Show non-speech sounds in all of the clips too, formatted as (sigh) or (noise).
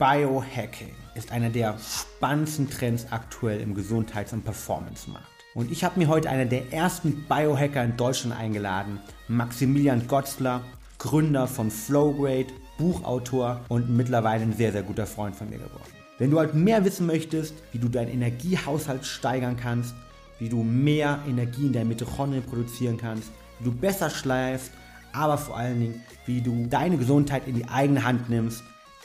Biohacking ist einer der spannendsten Trends aktuell im Gesundheits- und Performance-Markt. Und ich habe mir heute einen der ersten Biohacker in Deutschland eingeladen, Maximilian Gotzler, Gründer von Flowgrade, Buchautor und mittlerweile ein sehr, sehr guter Freund von mir geworden. Wenn du halt mehr wissen möchtest, wie du deinen Energiehaushalt steigern kannst, wie du mehr Energie in deinen Mitochondrien produzieren kannst, wie du besser schleifst, aber vor allen Dingen, wie du deine Gesundheit in die eigene Hand nimmst,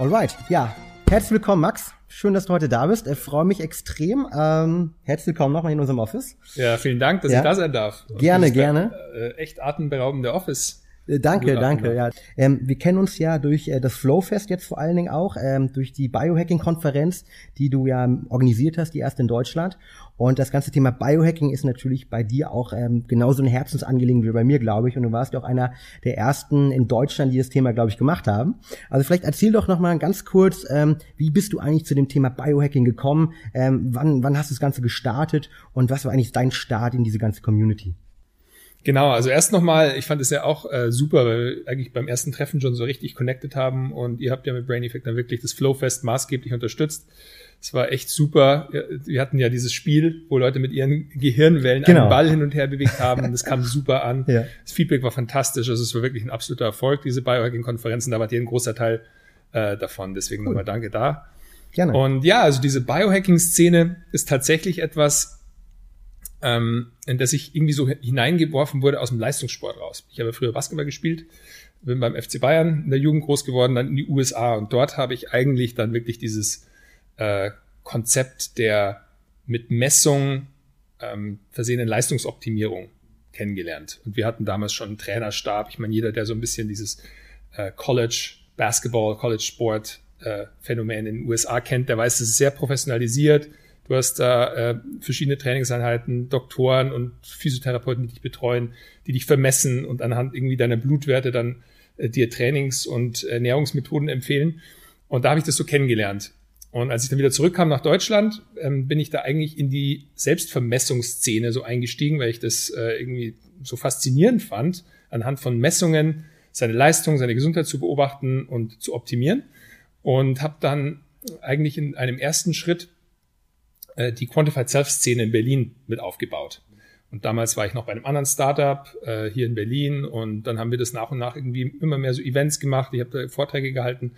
Alright, ja. Herzlich willkommen, Max. Schön, dass du heute da bist. Ich freue mich extrem. Ähm, herzlich willkommen nochmal in unserem Office. Ja, vielen Dank, dass ja. ich da sein darf. Gerne, gerne. Äh, echt atemberaubende Office. Äh, danke, danke. Ja. Ähm, wir kennen uns ja durch äh, das Flowfest jetzt vor allen Dingen auch, ähm, durch die Biohacking-Konferenz, die du ja organisiert hast, die erste in Deutschland. Und das ganze Thema Biohacking ist natürlich bei dir auch ähm, genauso ein Herzensangelegenheit wie bei mir, glaube ich. Und du warst ja auch einer der ersten in Deutschland, die das Thema, glaube ich, gemacht haben. Also vielleicht erzähl doch noch mal ganz kurz, ähm, wie bist du eigentlich zu dem Thema Biohacking gekommen? Ähm, wann, wann hast du das Ganze gestartet? Und was war eigentlich dein Start in diese ganze Community? Genau, also erst nochmal, ich fand es ja auch äh, super, weil wir eigentlich beim ersten Treffen schon so richtig connected haben und ihr habt ja mit Brain Effect dann wirklich das Flowfest maßgeblich unterstützt. Es war echt super. Wir hatten ja dieses Spiel, wo Leute mit ihren Gehirnwellen genau. einen Ball hin und her bewegt haben. Das kam super an. (laughs) Ja. Das Feedback war fantastisch. Also es war wirklich ein absoluter Erfolg, diese Biohacking-Konferenzen. Da war ihr ein großer Teil äh, davon. Deswegen cool. nochmal danke da. Gerne. Und ja, also diese Biohacking-Szene ist tatsächlich etwas, ähm, in das ich irgendwie so hineingeworfen wurde aus dem Leistungssport raus. Ich habe früher Basketball gespielt, bin beim FC Bayern in der Jugend groß geworden, dann in die USA und dort habe ich eigentlich dann wirklich dieses äh, Konzept der mit Messung ähm, versehenen Leistungsoptimierung kennengelernt. Und wir hatten damals schon einen Trainerstab. Ich meine, jeder, der so ein bisschen dieses äh, College Basketball, College Sport äh, Phänomen in den USA kennt, der weiß, es ist sehr professionalisiert. Du hast da äh, verschiedene Trainingseinheiten, Doktoren und Physiotherapeuten, die dich betreuen, die dich vermessen und anhand irgendwie deiner Blutwerte dann äh, dir Trainings- und Ernährungsmethoden empfehlen. Und da habe ich das so kennengelernt. Und als ich dann wieder zurückkam nach Deutschland, ähm, bin ich da eigentlich in die Selbstvermessungsszene so eingestiegen, weil ich das äh, irgendwie so faszinierend fand, anhand von Messungen seine Leistung, seine Gesundheit zu beobachten und zu optimieren. Und habe dann eigentlich in einem ersten Schritt äh, die Quantified Self-Szene in Berlin mit aufgebaut. Und damals war ich noch bei einem anderen Startup äh, hier in Berlin und dann haben wir das nach und nach irgendwie immer mehr so Events gemacht. Ich habe da Vorträge gehalten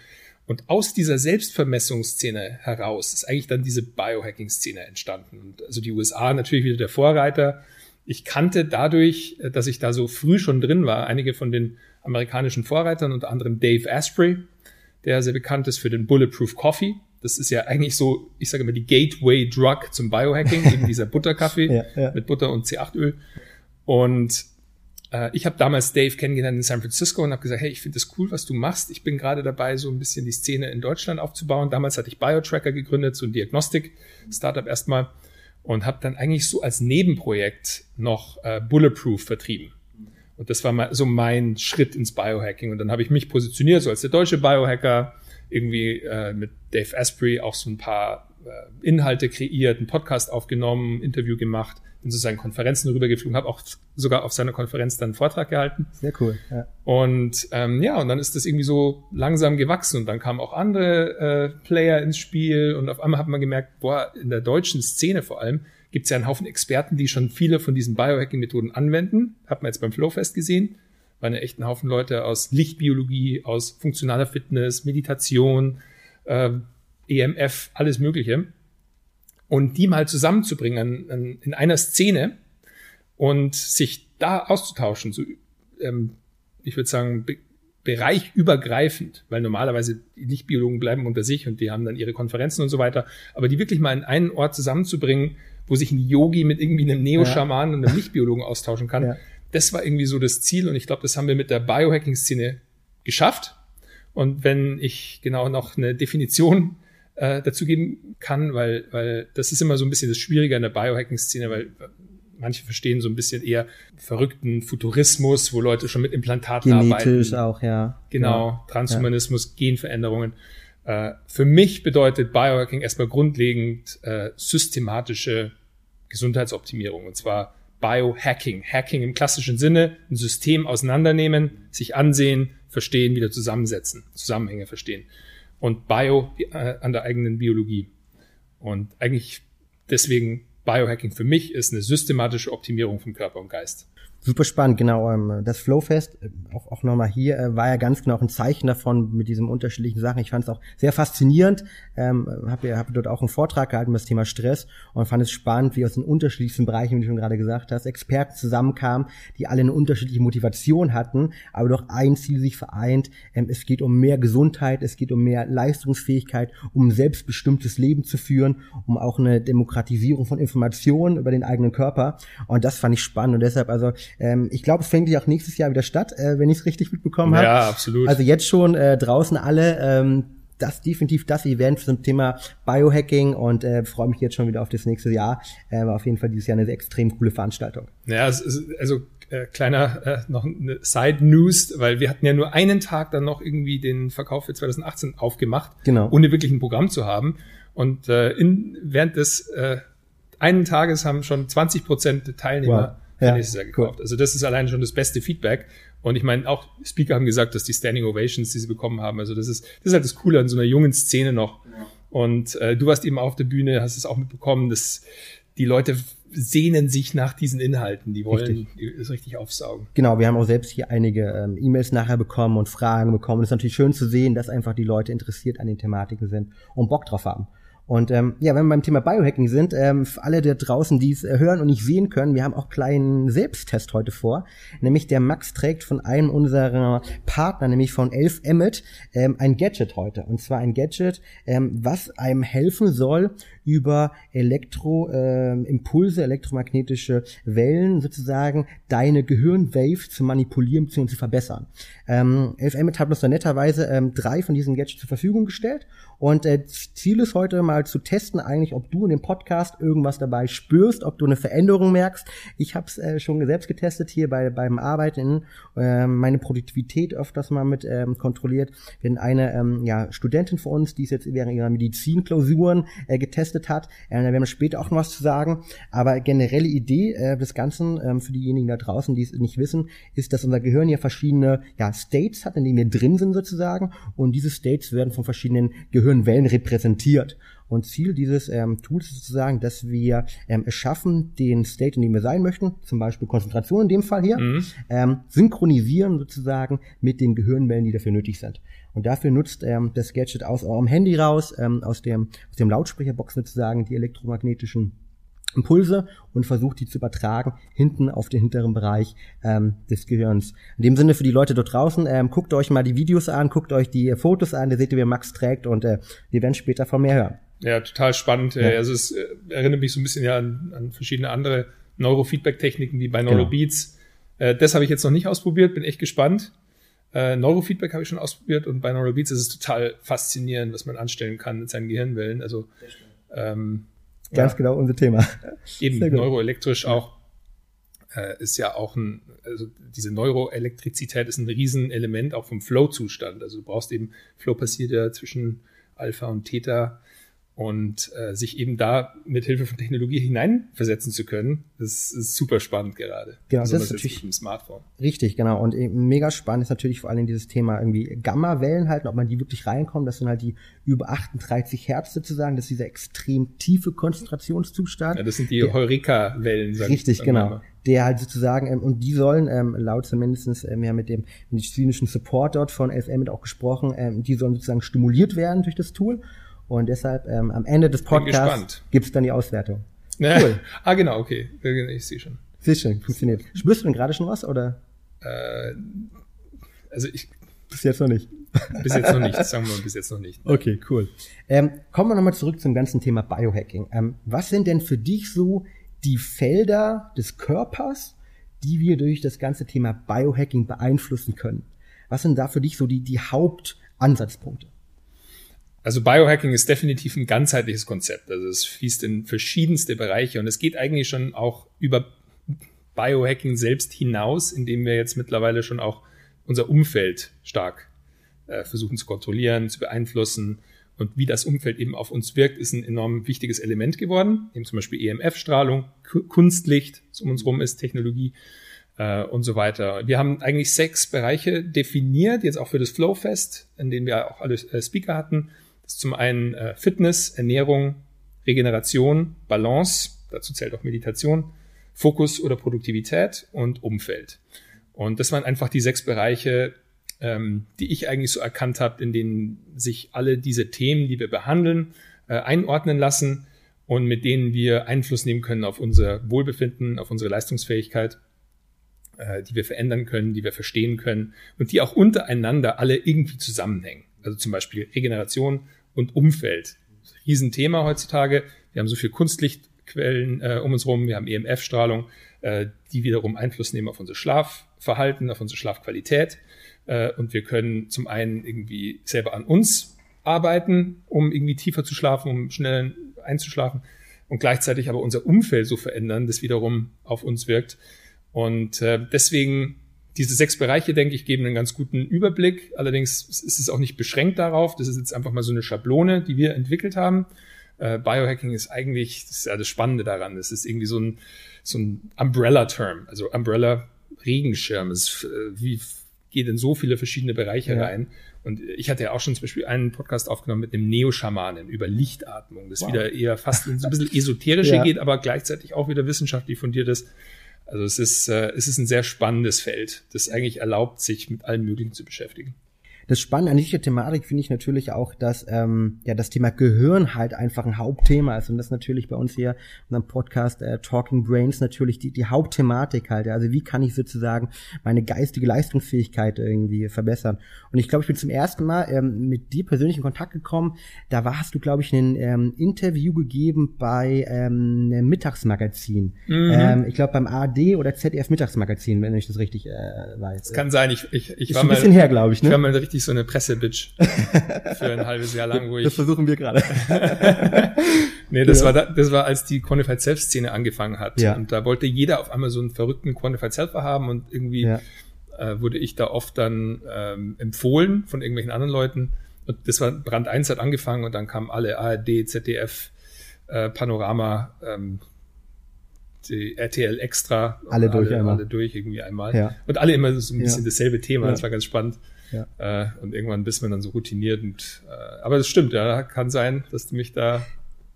und aus dieser Selbstvermessungsszene heraus ist eigentlich dann diese Biohacking-Szene entstanden. Und also die USA natürlich wieder der Vorreiter. Ich kannte dadurch, dass ich da so früh schon drin war, einige von den amerikanischen Vorreitern, unter anderem Dave Asprey, der sehr bekannt ist für den Bulletproof Coffee. Das ist ja eigentlich so, ich sage immer die Gateway Drug zum Biohacking, eben dieser (laughs) Butterkaffee ja, ja. mit Butter und C8-Öl. Und äh, ich habe damals Dave kennengelernt in San Francisco und habe gesagt, hey, ich finde das cool, was du machst. Ich bin gerade dabei, so ein bisschen die Szene in Deutschland aufzubauen. Damals hatte ich BioTracker gegründet, so ein Diagnostik-Startup erstmal und habe dann eigentlich so als Nebenprojekt noch äh, Bulletproof vertrieben. Und das war so mein Schritt ins Biohacking. Und dann habe ich mich positioniert, so als der deutsche Biohacker, irgendwie äh, mit Dave Asprey auch so ein paar Inhalte kreiert, einen Podcast aufgenommen, ein Interview gemacht bin zu seinen Konferenzen rübergeflogen, habe auch sogar auf seiner Konferenz dann einen Vortrag gehalten. Sehr cool. Ja. Und ähm, ja, und dann ist das irgendwie so langsam gewachsen und dann kamen auch andere äh, Player ins Spiel und auf einmal hat man gemerkt, boah, in der deutschen Szene vor allem gibt es ja einen Haufen Experten, die schon viele von diesen Biohacking-Methoden anwenden. Hat man jetzt beim Flowfest gesehen. Waren ja echt ein Haufen Leute aus Lichtbiologie, aus funktionaler Fitness, Meditation, äh, EMF, alles Mögliche und die mal zusammenzubringen an, in einer Szene und sich da auszutauschen, so, ähm, ich würde sagen, be bereichübergreifend, weil normalerweise die Lichtbiologen bleiben unter sich und die haben dann ihre Konferenzen und so weiter, aber die wirklich mal in einen Ort zusammenzubringen, wo sich ein Yogi mit irgendwie einem Neo-Schaman ja. und einem Lichtbiologen austauschen kann, ja. das war irgendwie so das Ziel und ich glaube, das haben wir mit der Biohacking-Szene geschafft Und wenn ich genau noch eine Definition äh, dazu geben kann, weil, weil das ist immer so ein bisschen das Schwierige an der Biohacking-Szene, weil manche verstehen so ein bisschen eher verrückten Futurismus, wo Leute schon mit Implantaten Genetisch arbeiten. auch, ja. Genau, ja. Transhumanismus, ja. Genveränderungen. Äh, für mich bedeutet Biohacking erstmal grundlegend äh, systematische Gesundheitsoptimierung und zwar Biohacking. Hacking im klassischen Sinne, ein System auseinandernehmen, sich ansehen, verstehen, wieder zusammensetzen, Zusammenhänge verstehen. Und Bio äh, an der eigenen Biologie. Und eigentlich deswegen Biohacking für mich ist eine systematische Optimierung von Körper und Geist. Super spannend, genau. Ähm, das Flowfest, äh, auch, auch nochmal hier, äh, war ja ganz genau ein Zeichen davon mit diesen unterschiedlichen Sachen. Ich fand es auch sehr faszinierend. Ähm, habe hab dort auch einen Vortrag gehalten über das Thema Stress und fand es spannend, wie aus den unterschiedlichsten Bereichen, wie du schon gerade gesagt hast, Experten zusammenkamen, die alle eine unterschiedliche Motivation hatten, aber doch ein Ziel sich vereint. Ähm, es geht um mehr Gesundheit, es geht um mehr Leistungsfähigkeit, um selbstbestimmtes Leben zu führen, um auch eine Demokratisierung von Informationen über den eigenen Körper. Und das fand ich spannend und deshalb also ähm, ich glaube, es fängt ja auch nächstes Jahr wieder statt, äh, wenn ich es richtig mitbekommen habe. Ja, absolut. Also jetzt schon äh, draußen alle. Ähm, das definitiv das Event zum Thema Biohacking und äh, freue mich jetzt schon wieder auf das nächste Jahr. Äh, war auf jeden Fall dieses Jahr eine extrem coole Veranstaltung. Ja, also äh, kleiner äh, noch eine Side News, weil wir hatten ja nur einen Tag dann noch irgendwie den Verkauf für 2018 aufgemacht, genau. ohne wirklich ein Programm zu haben. Und äh, in, während des äh, einen Tages haben schon 20 Prozent der Teilnehmer wow ja, nächstes Jahr gekauft. Cool. Also das ist allein schon das beste Feedback. Und ich meine, auch Speaker haben gesagt, dass die Standing Ovations, die sie bekommen haben, also das ist, das ist halt das Coole an so einer jungen Szene noch. Ja. Und äh, du warst eben auf der Bühne, hast es auch mitbekommen, dass die Leute sehnen sich nach diesen Inhalten, die wollen richtig. das richtig aufsaugen. Genau, wir haben auch selbst hier einige ähm, E-Mails nachher bekommen und Fragen bekommen. Es ist natürlich schön zu sehen, dass einfach die Leute interessiert an den Thematiken sind und Bock drauf haben. Und ähm, ja, wenn wir beim Thema Biohacking sind, ähm, für alle da draußen, die es äh, hören und nicht sehen können, wir haben auch kleinen Selbsttest heute vor. Nämlich der Max trägt von einem unserer Partner, nämlich von Elf Emmet, ähm, ein Gadget heute. Und zwar ein Gadget, ähm, was einem helfen soll, über Elektroimpulse, äh, elektromagnetische Wellen sozusagen deine Gehirnwaves zu manipulieren bzw. zu verbessern. Ähm, Elf Emmet hat uns da netterweise ähm, drei von diesen Gadgets zur Verfügung gestellt und äh, Ziel ist heute mal zu testen, eigentlich, ob du in dem Podcast irgendwas dabei spürst, ob du eine Veränderung merkst. Ich habe es äh, schon selbst getestet hier bei beim Arbeiten, äh, meine Produktivität öfters mal mit ähm, kontrolliert. Hatten eine ähm, ja, Studentin von uns, die es jetzt während ihrer Medizinklausuren äh, getestet hat. Äh, da werden wir später auch noch was zu sagen. Aber generelle Idee äh, des Ganzen ähm, für diejenigen da draußen, die es nicht wissen, ist, dass unser Gehirn ja verschiedene ja, States hat, in denen wir drin sind sozusagen. Und diese States werden von verschiedenen Gehirn Wellen repräsentiert. Und Ziel dieses ähm, Tools ist sozusagen, dass wir ähm, es schaffen, den State, in dem wir sein möchten, zum Beispiel Konzentration in dem Fall hier, mhm. ähm, synchronisieren sozusagen mit den Gehirnwellen, die dafür nötig sind. Und dafür nutzt ähm, das Gadget aus eurem Handy raus, ähm, aus, dem, aus dem Lautsprecherbox sozusagen die elektromagnetischen Impulse und versucht die zu übertragen hinten auf den hinteren Bereich ähm, des Gehirns. In dem Sinne für die Leute dort draußen, ähm, guckt euch mal die Videos an, guckt euch die Fotos an, da seht ihr, wie Max trägt und äh, wir werden später von mehr hören. Ja, total spannend. Ja. Also es äh, erinnert mich so ein bisschen ja an, an verschiedene andere Neurofeedback-Techniken wie bei Neurobeats. Genau. Äh, das habe ich jetzt noch nicht ausprobiert, bin echt gespannt. Äh, Neurofeedback habe ich schon ausprobiert und bei Neurobeats ist es total faszinierend, was man anstellen kann mit seinen Gehirnwellen. Also ähm, Ganz ja. genau unser Thema. Eben neuroelektrisch auch äh, ist ja auch ein, also diese Neuroelektrizität ist ein Riesenelement auch vom Flow-Zustand. Also du brauchst eben, Flow passiert ja zwischen Alpha und Theta und äh, sich eben da mit Hilfe von Technologie hineinversetzen zu können, das ist super spannend gerade. Genau, das ist natürlich im Smartphone. Richtig, genau. Und mega spannend ist natürlich vor allem dieses Thema irgendwie Gamma-Wellen halten, ob man die wirklich reinkommt. Das sind halt die über 38 Hertz sozusagen. Das ist dieser extrem tiefe Konzentrationszustand. Ja, das sind die Heureka-Wellen. Richtig, genau. Mal. Der halt sozusagen, ähm, und die sollen, ähm, laut zumindestens ähm, ja mit dem medizinischen Support dort von FM mit auch gesprochen, ähm, die sollen sozusagen stimuliert werden durch das Tool. Und deshalb ähm, am Ende des Podcasts gibt's dann die Auswertung. Cool. (laughs) ah, genau, okay. Ich sehe schon. Sehr schön, funktioniert. Spürst du denn gerade schon was, oder? Äh, also ich... Bis jetzt noch nicht. (laughs) bis jetzt noch nicht, sagen wir mal bis jetzt noch nicht. Okay, cool. Ähm, kommen wir nochmal zurück zum ganzen Thema Biohacking. Ähm, was sind denn für dich so die Felder des Körpers, die wir durch das ganze Thema Biohacking beeinflussen können? Was sind da für dich so die, die Haupt Ansatzpunkte? Also Biohacking ist definitiv ein ganzheitliches Konzept. Also es fließt in verschiedenste Bereiche und es geht eigentlich schon auch über Biohacking selbst hinaus, indem wir jetzt mittlerweile schon auch unser Umfeld stark äh, versuchen zu kontrollieren, zu beeinflussen. Und wie das Umfeld eben auf uns wirkt, ist ein enorm wichtiges Element geworden. Eben zum Beispiel EMF-Strahlung, Kunstlicht, das um uns rum ist, Technologie äh, und so weiter. Wir haben eigentlich sechs Bereiche definiert, jetzt auch für das Flowfest, in denen wir auch alle äh, Speaker hatten. Ist zum einen äh, Fitness, Ernährung, Regeneration, Balance, dazu zählt auch Meditation, Fokus oder Produktivität und Umfeld. Und das waren einfach die sechs Bereiche, ähm, die ich eigentlich so erkannt habe, in denen sich alle diese Themen, die wir behandeln, äh, einordnen lassen und mit denen wir Einfluss nehmen können auf unser Wohlbefinden, auf unsere Leistungsfähigkeit, äh, die wir verändern können, die wir verstehen können und die auch untereinander alle irgendwie zusammenhängen. Also zum Beispiel Regeneration und Umfeld. Riesenthema heutzutage. Wir haben so viel Kunstlichtquellen äh, um uns rum, wir haben EMF-Strahlung, äh, die wiederum Einfluss nehmen auf unser Schlafverhalten, auf unsere Schlafqualität. Äh, und wir können zum einen irgendwie selber an uns arbeiten, um irgendwie tiefer zu schlafen, um schneller einzuschlafen und gleichzeitig aber unser Umfeld so verändern, das wiederum auf uns wirkt. Und äh, deswegen diese sechs Bereiche, denke ich, geben einen ganz guten Überblick. Allerdings ist es auch nicht beschränkt darauf. Das ist jetzt einfach mal so eine Schablone, die wir entwickelt haben. Äh, Biohacking ist eigentlich, das ist ja das Spannende daran. Das ist irgendwie so ein, so ein Umbrella-Term, also Umbrella Regenschirm. Es äh, wie, geht in so viele verschiedene Bereiche ja. rein. Und ich hatte ja auch schon zum Beispiel einen Podcast aufgenommen mit einem Neo-Schamanen über Lichtatmung, das wow. wieder eher fast so ein bisschen esoterische (laughs) ja. geht, aber gleichzeitig auch wieder wissenschaftlich fundiert ist. Also es ist, äh, es ist ein sehr spannendes Feld, das eigentlich erlaubt, sich mit allem Möglichen zu beschäftigen. Das Spannende an dieser Thematik finde ich natürlich auch, dass ähm, ja das Thema Gehirn halt einfach ein Hauptthema ist und das natürlich bei uns hier in unserem Podcast äh, Talking Brains natürlich die, die Hauptthematik halt. Also wie kann ich sozusagen meine geistige Leistungsfähigkeit irgendwie verbessern? Und ich glaube, ich bin zum ersten Mal ähm, mit dir persönlich in Kontakt gekommen. Da war, hast du, glaube ich, ein ähm, Interview gegeben bei ähm, einem Mittagsmagazin. Mhm. Ähm, ich glaube beim ARD oder ZDF Mittagsmagazin, wenn ich das richtig äh, weiß. Das kann sein. Ich, ich, ich ist war ein bisschen her, glaube ich. Ne? Ich war mal richtig so eine Pressebitch (laughs) für ein halbes Jahr lang, wo ich. Das versuchen wir gerade. (laughs) nee, das ja. war das war, als die Quantified Self Szene angefangen hat. Ja. Und da wollte jeder auf einmal so einen verrückten Quantified Selfer haben und irgendwie ja. äh, wurde ich da oft dann ähm, empfohlen von irgendwelchen anderen Leuten. Und das war Brand 1 hat angefangen und dann kamen alle ARD, ZDF, äh, Panorama, ähm, die RTL Extra. Alle durch alle, einmal. Alle durch irgendwie einmal. Ja. Und alle immer so ein bisschen ja. dasselbe Thema. Ja. Das war ganz spannend. Ja. Äh, und irgendwann bist man dann so routiniert. Und, äh, aber es stimmt, ja, kann sein, dass du mich da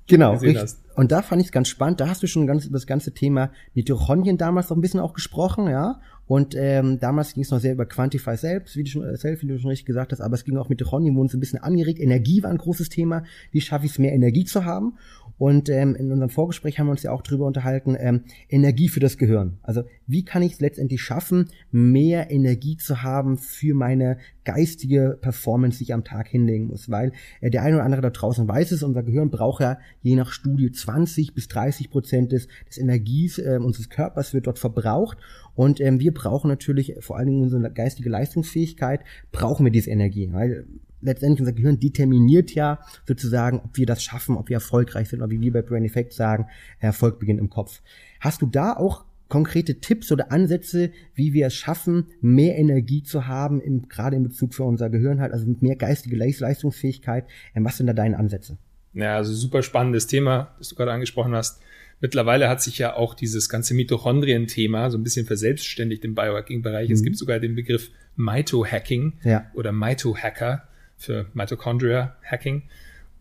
genau, gesehen hast. Und da fand ich es ganz spannend. Da hast du schon ganz über das ganze Thema Mitochondrien damals noch ein bisschen auch gesprochen, ja. Und ähm, damals ging es noch sehr über Quantify selbst, wie du schon, äh, selbst, wie du schon richtig gesagt hast, aber es ging auch Mitochondrien, wurden so ein bisschen angeregt. Energie war ein großes Thema. Wie schaffe ich es, mehr Energie zu haben? Und ähm, in unserem Vorgespräch haben wir uns ja auch drüber unterhalten, ähm, Energie für das Gehirn. Also wie kann ich es letztendlich schaffen, mehr Energie zu haben für meine geistige Performance, die ich am Tag hinlegen muss? Weil äh, der eine oder andere da draußen weiß es, unser Gehirn braucht ja je nach Studie 20 bis 30 Prozent des, des Energies äh, unseres Körpers wird dort verbraucht. Und ähm, wir brauchen natürlich vor allen Dingen unsere geistige Leistungsfähigkeit, brauchen wir diese Energie. Weil letztendlich unser Gehirn determiniert ja sozusagen, ob wir das schaffen, ob wir erfolgreich sind oder wie wir bei Brain Effect sagen, Erfolg beginnt im Kopf. Hast du da auch konkrete Tipps oder Ansätze, wie wir es schaffen, mehr Energie zu haben, im, gerade in Bezug für unser Gehirn halt, also mit mehr geistige Leistungsfähigkeit? Ähm, was sind da deine Ansätze? Ja, also super spannendes Thema, das du gerade angesprochen hast. Mittlerweile hat sich ja auch dieses ganze Mitochondrien-Thema so ein bisschen verselbstständigt im Biohacking-Bereich. Mhm. Es gibt sogar den Begriff Mitohacking ja. oder Mitohacker für Mitochondria Hacking.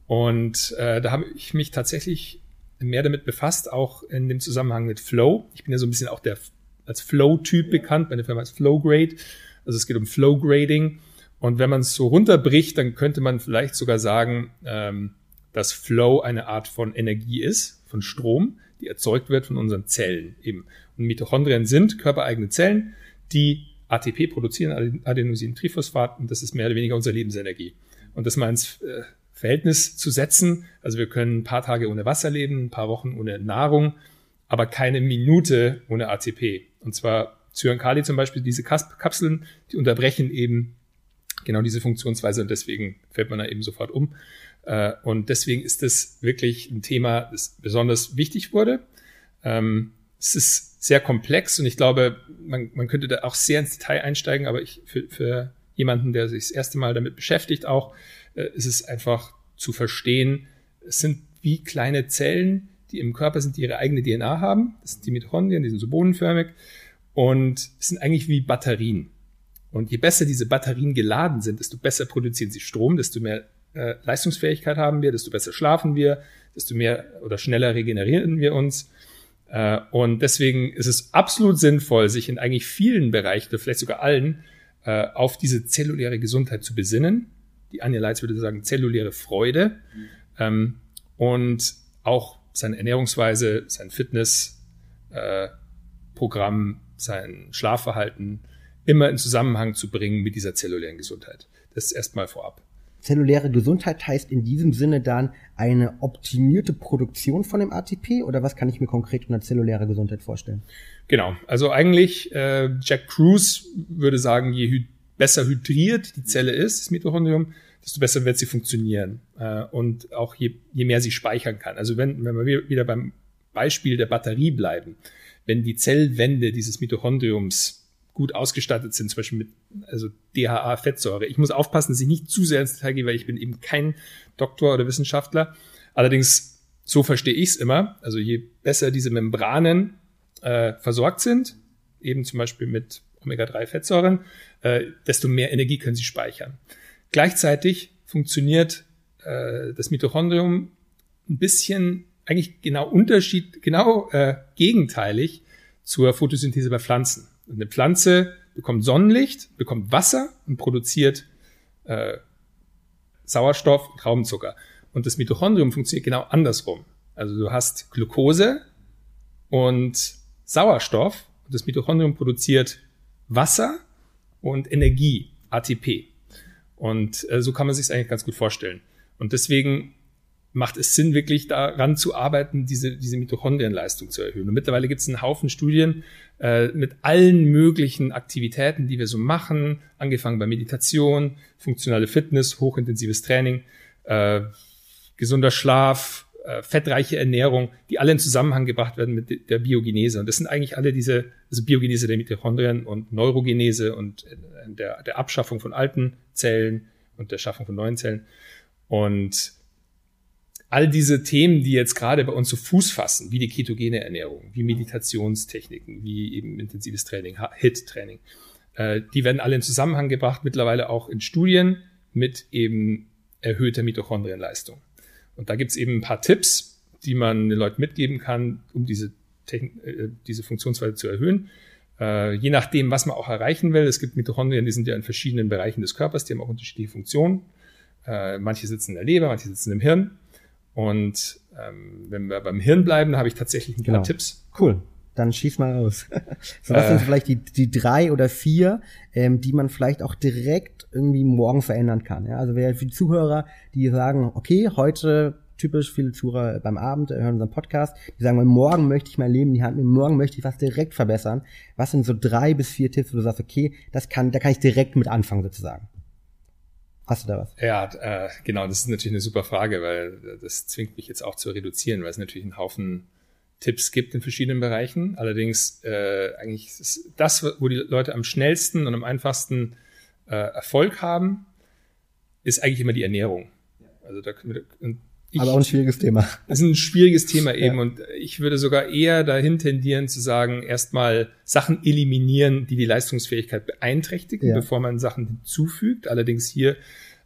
Und äh, da habe ich mich tatsächlich mehr damit befasst, auch in dem Zusammenhang mit Flow. Ich bin ja so ein bisschen auch der als Flow-Typ bekannt, meine Firma ist Flow Grade. Also es geht um Flow Grading. Und wenn man es so runterbricht, dann könnte man vielleicht sogar sagen, ähm, dass Flow eine Art von Energie ist, von Strom, die erzeugt wird von unseren Zellen eben. Und Mitochondrien sind körpereigene Zellen, die ATP produzieren, Adenosintriphosphat, und das ist mehr oder weniger unsere Lebensenergie. Und das mal ins äh, Verhältnis zu setzen, also wir können ein paar Tage ohne Wasser leben, ein paar Wochen ohne Nahrung, aber keine Minute ohne ATP. Und zwar Zyankali zum Beispiel, diese Kapseln, die unterbrechen eben genau diese Funktionsweise und deswegen fällt man da eben sofort um. Äh, und deswegen ist das wirklich ein Thema, das besonders wichtig wurde. Es ist sehr komplex und ich glaube, man, man könnte da auch sehr ins Detail einsteigen, aber ich, für, für jemanden, der sich das erste Mal damit beschäftigt, auch äh, ist es einfach zu verstehen, es sind wie kleine Zellen, die im Körper sind, die ihre eigene DNA haben. Das sind die Mitochondrien, die sind so bohnenförmig und sind eigentlich wie Batterien. Und je besser diese Batterien geladen sind, desto besser produzieren sie Strom, desto mehr äh, Leistungsfähigkeit haben wir, desto besser schlafen wir, desto mehr oder schneller regenerieren wir uns. Äh, und deswegen ist es absolut sinnvoll, sich in eigentlich vielen Bereichen, vielleicht sogar allen, äh, auf diese zelluläre Gesundheit zu besinnen. Die Anja Leitz würde sagen, zelluläre Freude. Mhm. Und auch seine Ernährungsweise, sein Fitnessprogramm, äh, sein Schlafverhalten immer in Zusammenhang zu bringen mit dieser zellulären Gesundheit. Das ist erstmal vorab. Zelluläre Gesundheit heißt in diesem Sinne dann eine optimierte Produktion von dem ATP oder was kann ich mir konkret unter zelluläre Gesundheit vorstellen? Genau, also eigentlich äh, Jack Cruz würde sagen, je hy besser hydriert die Zelle ist, das Mitochondrium, desto besser wird sie funktionieren äh, und auch je, je mehr sie speichern kann. Also wenn, wenn wir wieder beim Beispiel der Batterie bleiben, wenn die Zellwände dieses Mitochondriums gut ausgestattet sind, zum Beispiel mit also DHA-Fettsäure. Ich muss aufpassen, dass ich nicht zu sehr ins Detail gehe, weil ich bin eben kein Doktor oder Wissenschaftler. Allerdings, so verstehe ich es immer. Also je besser diese Membranen äh, versorgt sind, eben zum Beispiel mit Omega-3-Fettsäuren, äh, desto mehr Energie können sie speichern. Gleichzeitig funktioniert äh, das Mitochondrium ein bisschen eigentlich genau Unterschied, genau äh, gegenteilig zur Photosynthese bei Pflanzen. Eine Pflanze bekommt Sonnenlicht, bekommt Wasser und produziert äh, Sauerstoff und Traubenzucker. Und das Mitochondrium funktioniert genau andersrum. Also du hast Glucose und Sauerstoff und das Mitochondrium produziert Wasser und Energie, ATP. Und äh, so kann man sich eigentlich ganz gut vorstellen. Und deswegen macht es Sinn, wirklich daran zu arbeiten, diese, diese Mitochondrienleistung zu erhöhen. Und mittlerweile gibt es einen Haufen Studien äh, mit allen möglichen Aktivitäten, die wir so machen, angefangen bei Meditation, funktionale Fitness, hochintensives Training, äh, gesunder Schlaf, äh, fettreiche Ernährung, die alle in Zusammenhang gebracht werden mit der Biogenese. Und das sind eigentlich alle diese, also Biogenese der Mitochondrien und Neurogenese und äh, der, der Abschaffung von alten Zellen und der Schaffung von neuen Zellen. Und all diese Themen, die jetzt gerade bei uns so Fuß fassen, wie die ketogene Ernährung, wie Meditationstechniken, wie eben intensives Training, HIT-Training, äh, die werden alle in Zusammenhang gebracht, mittlerweile auch in Studien mit eben erhöhter Mitochondrienleistung. Und da gibt's eben ein paar Tipps, die man den Leuten mitgeben kann, um diese, Techn äh, diese Funktionsweise zu erhöhen. Äh, je nachdem, was man auch erreichen will. Es gibt Mitochondrien, die sind ja in verschiedenen Bereichen des Körpers, die haben auch unterschiedliche Funktionen. Äh, manche sitzen in der Leber, manche sitzen im Hirn. Und ähm, wenn wir beim Hirn bleiben, da habe ich tatsächlich ein paar genau. Tipps. Cool. Dann schieß mal raus. (laughs) so, was sind äh. vielleicht die, die drei oder vier, ähm, die man vielleicht auch direkt irgendwie morgen verändern kann? Ja? Also wer für die Zuhörer, die sagen, okay, heute typisch viele Zuhörer beim Abend hören unseren Podcast, die sagen, morgen möchte ich mein Leben in die Hand nehmen, morgen möchte ich was direkt verbessern. Was sind so drei bis vier Tipps, wo du sagst, okay, das kann, da kann ich direkt mit anfangen sozusagen? Hast du da was? Ja, äh, genau, das ist natürlich eine super Frage, weil das zwingt mich jetzt auch zu reduzieren, weil es natürlich einen Haufen Tipps gibt in verschiedenen Bereichen. Allerdings äh, eigentlich ist das, wo die Leute am schnellsten und am einfachsten äh, Erfolg haben, ist eigentlich immer die Ernährung. Also da, ich, Aber auch ein schwieriges Thema. Das ist ein schwieriges Thema eben. Ja. Und ich würde sogar eher dahin tendieren zu sagen, erstmal Sachen eliminieren, die die Leistungsfähigkeit beeinträchtigen, ja. bevor man Sachen hinzufügt. Allerdings hier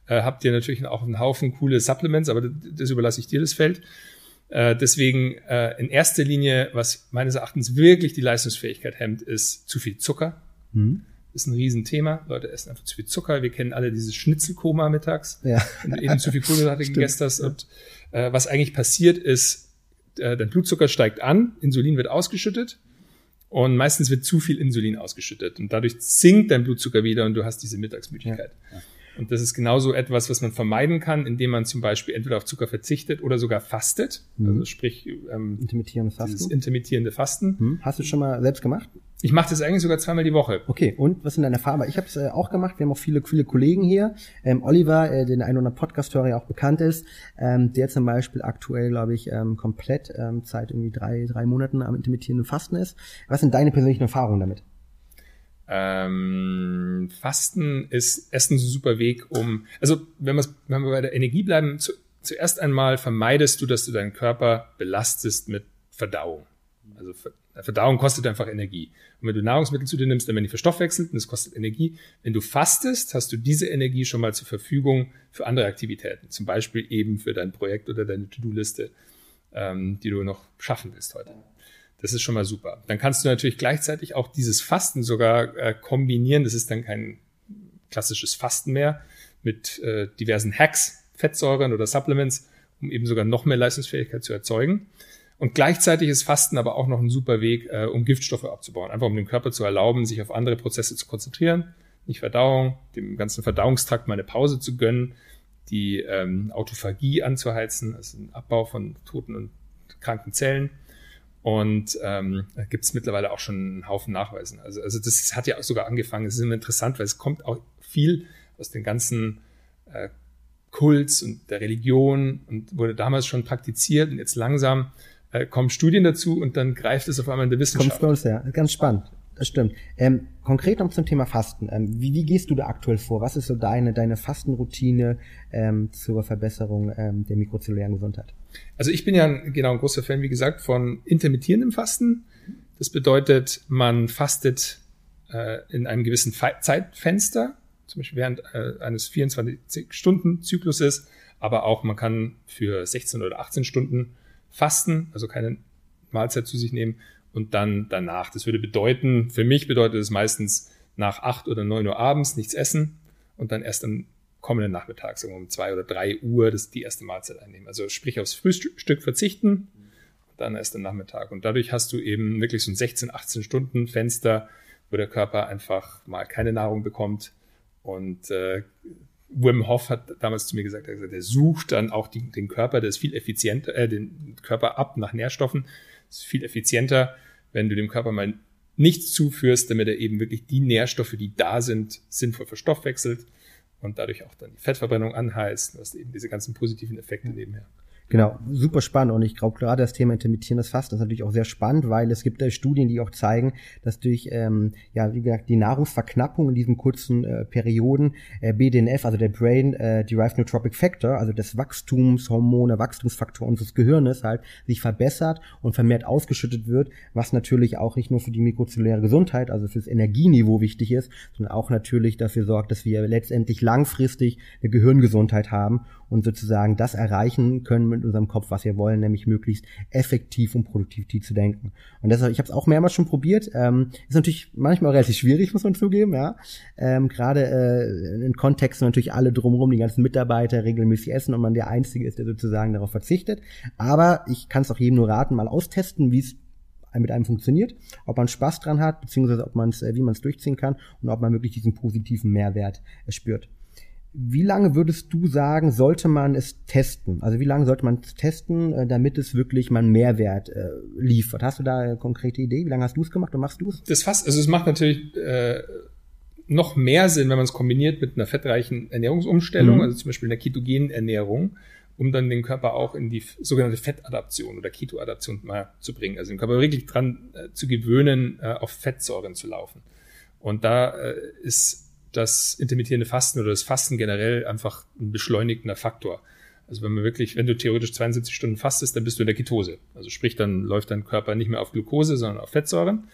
äh, habt ihr natürlich auch einen Haufen coole Supplements, aber das, das überlasse ich dir das Feld. Äh, deswegen äh, in erster Linie, was meines Erachtens wirklich die Leistungsfähigkeit hemmt, ist zu viel Zucker. Mhm ist ein Riesenthema. Leute essen einfach zu viel Zucker. Wir kennen alle dieses Schnitzelkoma mittags. Ja. Du eben zu viel Kohlenhydrate gegessen hast. (laughs) Und äh, was eigentlich passiert ist, äh, dein Blutzucker steigt an, Insulin wird ausgeschüttet und meistens wird zu viel Insulin ausgeschüttet und dadurch sinkt dein Blutzucker wieder und du hast diese Mittagsmüdigkeit. Ja. Ja. Und das ist genauso etwas, was man vermeiden kann, indem man zum Beispiel entweder auf Zucker verzichtet oder sogar fastet. Mhm. Also sprich ähm, intermittierende Fasten. Intermittierende Fasten. Mhm. Hast du schon mal selbst gemacht? Ich mache das eigentlich sogar zweimal die Woche. Okay, und was sind deine Erfahrungen? Ich habe es äh, auch gemacht. Wir haben auch viele, viele Kollegen hier. Ähm, Oliver, äh, den ein oder Podcast-Hörer ja auch bekannt ist, ähm, der zum Beispiel aktuell, glaube ich, ähm, komplett ähm, seit irgendwie drei, drei Monaten am intermittierenden Fasten ist. Was sind deine persönlichen Erfahrungen damit? Ähm, Fasten ist erstens ein super Weg, um, also wenn, wenn wir bei der Energie bleiben, zu, zuerst einmal vermeidest du, dass du deinen Körper belastest mit Verdauung. Also Verdauung kostet einfach Energie. Und wenn du Nahrungsmittel zu dir nimmst, dann werden die verstoffwechselt und das kostet Energie. Wenn du fastest, hast du diese Energie schon mal zur Verfügung für andere Aktivitäten. Zum Beispiel eben für dein Projekt oder deine To-Do-Liste, ähm, die du noch schaffen willst heute. Das ist schon mal super. Dann kannst du natürlich gleichzeitig auch dieses Fasten sogar äh, kombinieren. Das ist dann kein klassisches Fasten mehr mit äh, diversen Hacks, Fettsäuren oder Supplements, um eben sogar noch mehr Leistungsfähigkeit zu erzeugen. Und gleichzeitig ist Fasten aber auch noch ein super Weg, äh, um Giftstoffe abzubauen. Einfach um dem Körper zu erlauben, sich auf andere Prozesse zu konzentrieren. Nicht Verdauung, dem ganzen Verdauungstrakt mal eine Pause zu gönnen, die ähm, Autophagie anzuheizen, also ein Abbau von toten und kranken Zellen. Und ähm, da gibt es mittlerweile auch schon einen Haufen Nachweisen. Also, also das hat ja auch sogar angefangen. Es ist immer interessant, weil es kommt auch viel aus den ganzen äh, Kults und der Religion und wurde damals schon praktiziert und jetzt langsam äh, kommen Studien dazu und dann greift es auf einmal in der Wissenschaft. Kommt ja, ganz spannend. Das stimmt. Ähm, konkret noch zum Thema Fasten. Ähm, wie, wie gehst du da aktuell vor? Was ist so deine, deine Fastenroutine ähm, zur Verbesserung ähm, der mikrozellulären Gesundheit? Also ich bin ja ein, genau ein großer Fan, wie gesagt, von intermittierendem Fasten. Das bedeutet, man fastet äh, in einem gewissen Fe Zeitfenster, zum Beispiel während äh, eines 24-Stunden-Zykluses, aber auch man kann für 16 oder 18 Stunden fasten, also keine Mahlzeit zu sich nehmen und dann danach. Das würde bedeuten, für mich bedeutet es meistens nach acht oder neun Uhr abends nichts essen und dann erst am kommenden Nachmittag, wir um zwei oder drei Uhr, das die erste Mahlzeit einnehmen. Also sprich aufs Frühstück verzichten und dann erst am Nachmittag. Und dadurch hast du eben wirklich so ein 16, 18 Stunden Fenster, wo der Körper einfach mal keine Nahrung bekommt und äh, Wim Hof hat damals zu mir gesagt, er, gesagt, er sucht dann auch die, den Körper, der ist viel effizienter, äh, den Körper ab nach Nährstoffen. Ist viel effizienter, wenn du dem Körper mal nichts zuführst, damit er eben wirklich die Nährstoffe, die da sind, sinnvoll verstoffwechselt und dadurch auch dann die Fettverbrennung anheizt. Du hast eben diese ganzen positiven Effekte nebenher. Genau, super spannend. Und ich glaube, gerade das Thema intermittierendes Fasten ist natürlich auch sehr spannend, weil es gibt äh, Studien, die auch zeigen, dass durch, ähm, ja, wie gesagt, die Nahrungsverknappung in diesen kurzen äh, Perioden äh, BDNF, also der Brain äh, Derived Nootropic Factor, also das Wachstumshormon, der Wachstumsfaktor unseres Gehirnes halt, sich verbessert und vermehrt ausgeschüttet wird, was natürlich auch nicht nur für die mikrozelluläre Gesundheit, also fürs Energieniveau wichtig ist, sondern auch natürlich dafür sorgt, dass wir letztendlich langfristig eine Gehirngesundheit haben und sozusagen das erreichen können mit unserem Kopf, was wir wollen, nämlich möglichst effektiv und produktiv zu denken. Und deshalb, ich habe es auch mehrmals schon probiert. Ähm, ist natürlich manchmal relativ schwierig, muss man zugeben, ja. Ähm, Gerade äh, in Kontexten natürlich alle drumherum, die ganzen Mitarbeiter regelmäßig essen und man der Einzige ist, der sozusagen darauf verzichtet. Aber ich kann es auch jedem nur raten, mal austesten, wie es mit einem funktioniert, ob man Spaß dran hat, beziehungsweise ob man es, äh, wie man es durchziehen kann und ob man wirklich diesen positiven Mehrwert äh, spürt. Wie lange würdest du sagen, sollte man es testen? Also wie lange sollte man es testen, äh, damit es wirklich mal einen Mehrwert äh, liefert? Hast du da eine konkrete Idee? Wie lange hast du es gemacht und machst du es? Das fast, also es macht natürlich äh, noch mehr Sinn, wenn man es kombiniert mit einer fettreichen Ernährungsumstellung, mhm. also zum Beispiel einer ketogenen Ernährung, um dann den Körper auch in die sogenannte Fettadaption oder Ketoadaption mal zu bringen. Also den Körper wirklich dran äh, zu gewöhnen, äh, auf Fettsäuren zu laufen. Und da äh, ist das intermittierende Fasten oder das Fasten generell einfach ein beschleunigender Faktor. Also wenn man wirklich, wenn du theoretisch 72 Stunden fastest, dann bist du in der Ketose. Also sprich, dann läuft dein Körper nicht mehr auf Glucose, sondern auf Fettsäuren.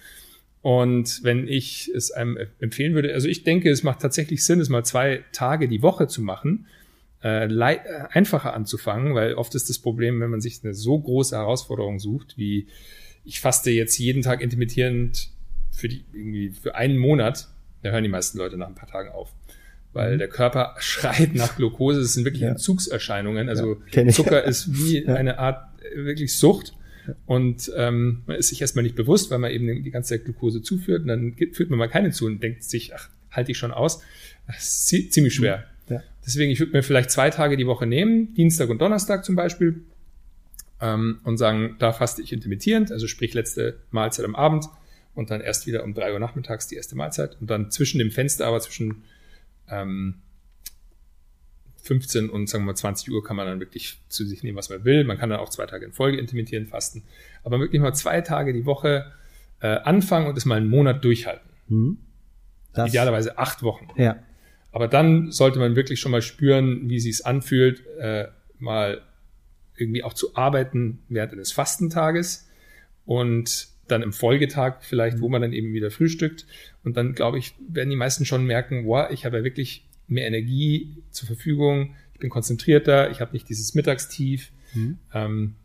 Und wenn ich es einem empfehlen würde, also ich denke, es macht tatsächlich Sinn, es mal zwei Tage die Woche zu machen, äh, äh einfacher anzufangen, weil oft ist das Problem, wenn man sich eine so große Herausforderung sucht, wie ich faste jetzt jeden Tag intermittierend für die, irgendwie für einen Monat, da hören die meisten Leute nach ein paar Tagen auf. Weil mhm. der Körper (laughs) schreit nach Glucose, das sind wirklich ja. Entzugserscheinungen. Also ja, Zucker ist wie (laughs) eine Art äh, wirklich Sucht. Und ähm, man ist sich erstmal nicht bewusst, weil man eben die ganze Zeit Glucose zuführt. Und dann führt man mal keine zu und denkt sich, ach, halte ich schon aus. Das ist ziemlich schwer. Mhm. Ja. Deswegen, ich würde mir vielleicht zwei Tage die Woche nehmen, Dienstag und Donnerstag zum Beispiel, ähm, und sagen, da faste ich intermittierend, also sprich letzte Mahlzeit am Abend und dann erst wieder um drei Uhr nachmittags die erste Mahlzeit und dann zwischen dem Fenster, aber zwischen ähm, 15 und sagen wir mal 20 Uhr kann man dann wirklich zu sich nehmen, was man will. Man kann dann auch zwei Tage in Folge intermittieren, fasten. Aber wirklich mal zwei Tage die Woche äh, anfangen und es mal einen Monat durchhalten. Mhm. Idealerweise acht Wochen. Ja. Aber dann sollte man wirklich schon mal spüren, wie sich's anfühlt, äh, mal irgendwie auch zu arbeiten während eines Fastentages und dann im Folgetag vielleicht, wo man dann eben wieder frühstückt. Und dann, glaube ich, werden die meisten schon merken, wow, ich habe ja wirklich mehr Energie zur Verfügung, ich bin konzentrierter, ich habe nicht dieses Mittagstief. Mhm. Ähm,